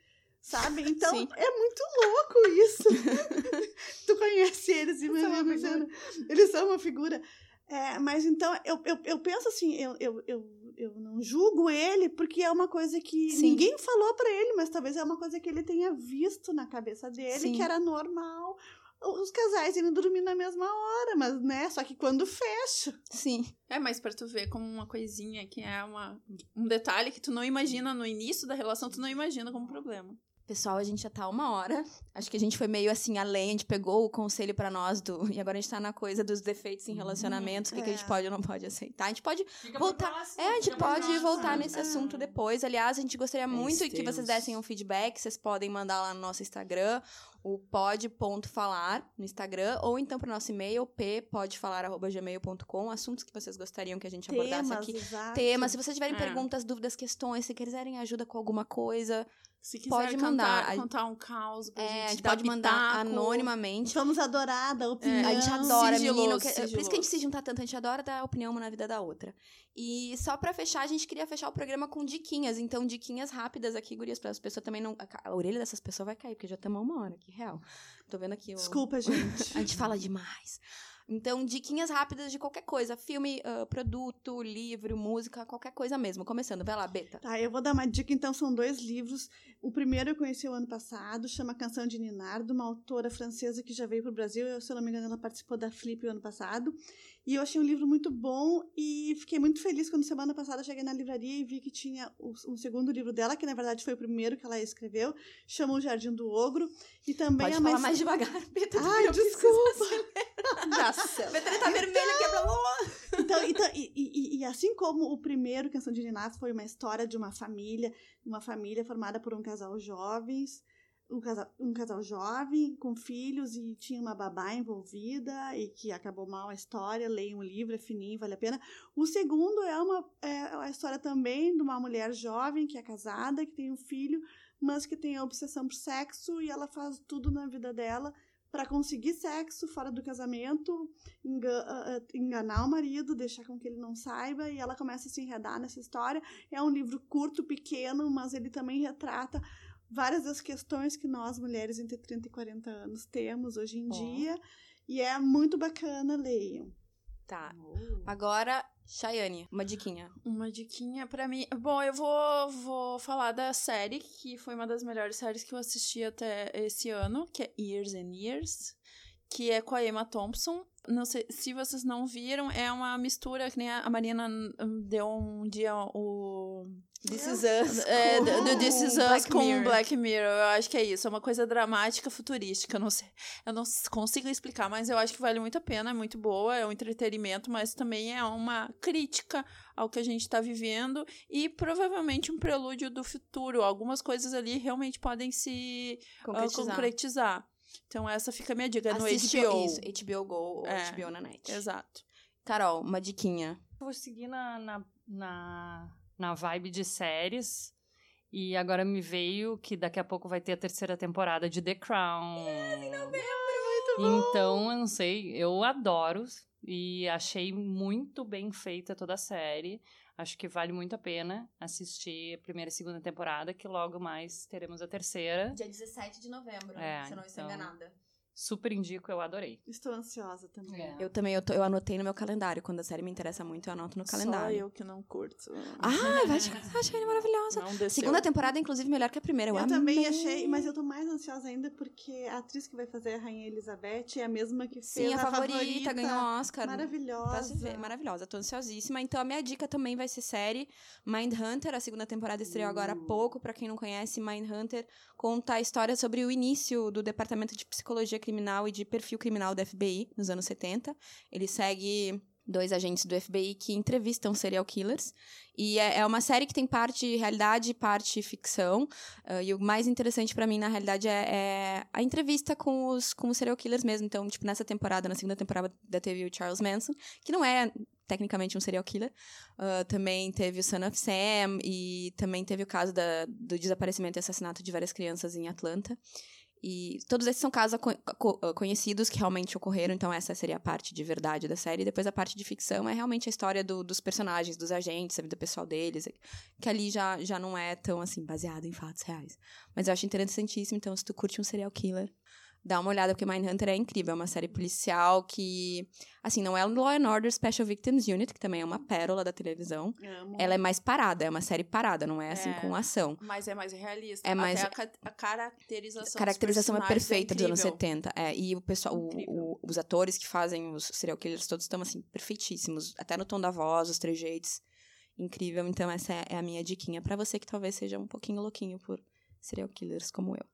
sabe? Então Sim. é muito louco isso. tu conhece eles, imagina. Eles são uma figura. É, mas então eu, eu, eu penso assim, eu, eu, eu, eu não julgo ele porque é uma coisa que Sim. ninguém falou para ele, mas talvez é uma coisa que ele tenha visto na cabeça dele Sim. que era normal os casais indo dormir na mesma hora, mas né, só que quando fecha. Sim. É, mas para tu ver como uma coisinha que é uma, um detalhe que tu não imagina no início da relação, tu não imagina como problema. Pessoal, a gente já tá uma hora. Acho que a gente foi meio assim além, a gente pegou o conselho para nós do. E agora a gente tá na coisa dos defeitos em relacionamentos, o que, é. que, a gente é. pode ou não pode aceitar. A gente pode Fica voltar. Próximo, é, a gente pode próximo, voltar nesse é. assunto depois. Aliás, a gente gostaria muito que vocês dessem um feedback. Vocês podem mandar lá no nosso Instagram, o pod.falar no Instagram, ou então para o nosso e-mail, ppodfalar.gmail.com, assuntos que vocês gostariam que a gente Temas, abordasse aqui. Exato. Temas. Se vocês tiverem é. perguntas, dúvidas, questões, se quiserem ajuda com alguma coisa, se quiser pode mandar. Cantar, contar um caos pra é, gente, a gente pode mandar anonimamente. Vamos adorar dar opinião. É, a gente adora, sigiloso, menino. Que, por isso que a gente se junta tanto, a gente adora dar opinião uma na vida da outra. E só pra fechar, a gente queria fechar o programa com diquinhas. Então, diquinhas rápidas aqui, gurias, para as pessoas também não... A, orelha dessas pessoas vai cair, porque já estamos uma hora aqui, real. Tô vendo aqui o... Desculpa, gente. a gente fala demais. Então, diquinhas rápidas de qualquer coisa. Filme, uh, produto, livro, música, qualquer coisa mesmo. Começando, vai lá, Beta. Tá, eu vou dar uma dica, então, são dois livros. O primeiro eu conheci o ano passado, chama Canção de Ninar, de uma autora francesa que já veio para o Brasil. Eu, se eu não me engano, ela participou da Flip o ano passado. E eu achei um livro muito bom e fiquei muito feliz quando semana passada cheguei na livraria e vi que tinha um segundo livro dela, que na verdade foi o primeiro que ela escreveu, chama O Jardim do Ogro. E também Pode falar mais devagar, Peter. Ai, desculpa. Nossa. Peter tá vermelha, quebra Então, então e, e, e, assim como o primeiro Canção de Ninar foi uma história de uma família, uma família formada por um casal jovens, um casal, um casal jovem com filhos e tinha uma babá envolvida e que acabou mal a história. Leiam um livro, é fininho, vale a pena. O segundo é uma é a história também de uma mulher jovem que é casada, que tem um filho, mas que tem a obsessão por sexo e ela faz tudo na vida dela para conseguir sexo fora do casamento, enganar o marido, deixar com que ele não saiba, e ela começa a se enredar nessa história. É um livro curto, pequeno, mas ele também retrata várias das questões que nós, mulheres entre 30 e 40 anos, temos hoje em oh. dia. E é muito bacana, leiam. Tá. Oh. Agora, Chayane, uma diquinha. Uma diquinha para mim. Bom, eu vou, vou falar da série, que foi uma das melhores séries que eu assisti até esse ano, que é Years and Years, que é com a Emma Thompson. Não sei se vocês não viram, é uma mistura que nem a Marina hum, deu um dia o This Is Us. É, do, do This Is Us Black com Mirror. Black Mirror. Eu acho que é isso. É uma coisa dramática, futurística. Eu não sei. Eu não consigo explicar, mas eu acho que vale muito a pena. É muito boa. É um entretenimento, mas também é uma crítica ao que a gente tá vivendo. E provavelmente um prelúdio do futuro. Algumas coisas ali realmente podem se ah, Concretizar. concretizar. Então, essa fica a minha dica. É no Assiste HBO. Isso, HBO Go ou É, HBO na net. Exato. Carol, uma diquinha. Vou seguir na, na, na, na vibe de séries. E agora me veio que daqui a pouco vai ter a terceira temporada de The Crown. Então, eu não sei, eu adoro e achei muito bem feita toda a série. Acho que vale muito a pena assistir a primeira e segunda temporada, que logo mais teremos a terceira. Dia 17 de novembro, É, se eu não estou então- enganada. Super indico, eu adorei. Estou ansiosa também. É. Eu também, eu, tô- eu anotei no meu calendário. Quando a série me interessa muito, eu anoto no Só calendário. eu que não curto. Ah, vai te casar, achei maravilhosa. Não desceu. Segunda temporada, inclusive, melhor que a primeira. Eu, Eu também amei. achei, mas eu tô mais ansiosa ainda porque a atriz que vai fazer a Rainha Elizabeth é a mesma que fez Sim, a, a favorita, ganhou Oscar. Maravilhosa. Ver, maravilhosa, tô ansiosíssima. Então a minha dica também vai ser série Mindhunter, a segunda temporada estreou agora há Uh. pouco. Pra quem não conhece, Mindhunter conta a história sobre o início do Departamento de Psicologia Criminal e de Perfil Criminal da FBI nos anos 70. Ele segue dois agentes do FBI que entrevistam serial killers. E é, é uma série que tem parte realidade e parte ficção. Ah, e o mais interessante pra mim, na realidade, é, é a entrevista com os, com os serial killers mesmo. Então, tipo, nessa temporada, na segunda temporada, teve o Charles Manson, que não é tecnicamente um serial killer. Ah, também teve o Son of Sam e também teve o caso da- do desaparecimento e assassinato de várias crianças em Atlanta. E todos esses são casos ah, conhecidos que realmente ocorreram, então essa seria a parte de verdade da série. Depois a parte de ficção é realmente a história do- dos personagens, dos agentes, a vida pessoal deles, que ali já, já não é tão assim, baseado em fatos reais. Mas eu acho interessantíssimo, então se tu curte um serial killer, dá uma olhada, porque Mindhunter é incrível, é uma série policial que, assim, não é Law and Order Special Victims Unit, que também é uma pérola da televisão. Amo. Ela é mais parada, é uma série parada, não é assim É. com ação. Mas é mais realista. É mais- Até a, ca- a caracterização. A caracterização é personagens perfeita dos anos incrível. 70. É, e o pessoal, o- o- os atores que fazem os serial killers todos estão assim perfeitíssimos, até no tom da voz, os trejeitos. Incrível. Então essa é, é a minha diquinha pra você que talvez seja um pouquinho louquinho por serial killers como eu.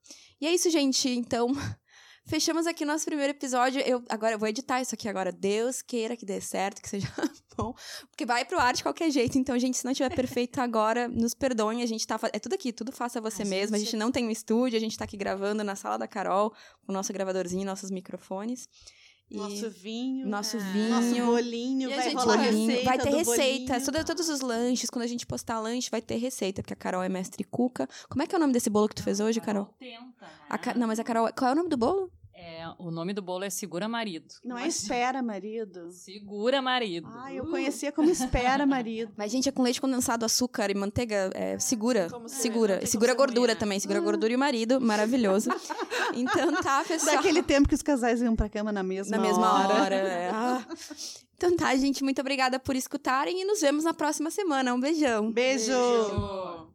E é isso, gente. Então, fechamos aqui nosso primeiro episódio. Eu agora eu vou editar isso aqui agora. Deus queira que dê certo, que seja bom, porque vai pro ar de qualquer jeito. Então, gente, se não tiver perfeito agora, nos perdoem, a gente tá é tudo aqui, tudo faça você A mesmo. A gente- gente não tem um estúdio, a gente tá aqui gravando na sala da Carol, com o nosso gravadorzinho, nossos microfones. E Nosso vinho. nosso É. vinho. Nosso bolinho. E a vai gente rolar vai- bolinho. receita vai ter receita. bolinho. Todos, os lanches. Quando a gente postar lanche, vai ter receita, porque a Carol é mestre cuca. Como é que é o nome desse bolo que tu fez hoje, Carol? Tenta, A Ca- Não, mas a Carol. Qual é o nome do bolo? É, o nome do bolo é Segura Marido. Não é espera, marido. Segura Marido. Ah, eu conhecia como espera, marido. Mas, gente, é com leite condensado, açúcar e manteiga. É, segura. Como se- segura. E segura a como ser gordura né? também. Segura a gordura e o marido. Maravilhoso. então tá, pessoal. Daquele tempo que os casais iam pra cama na mesma Na mesma hora. hora. é. Ah. Então tá, gente. Muito obrigada por escutarem e nos vemos na próxima semana. Um beijão. Beijo. Beijo.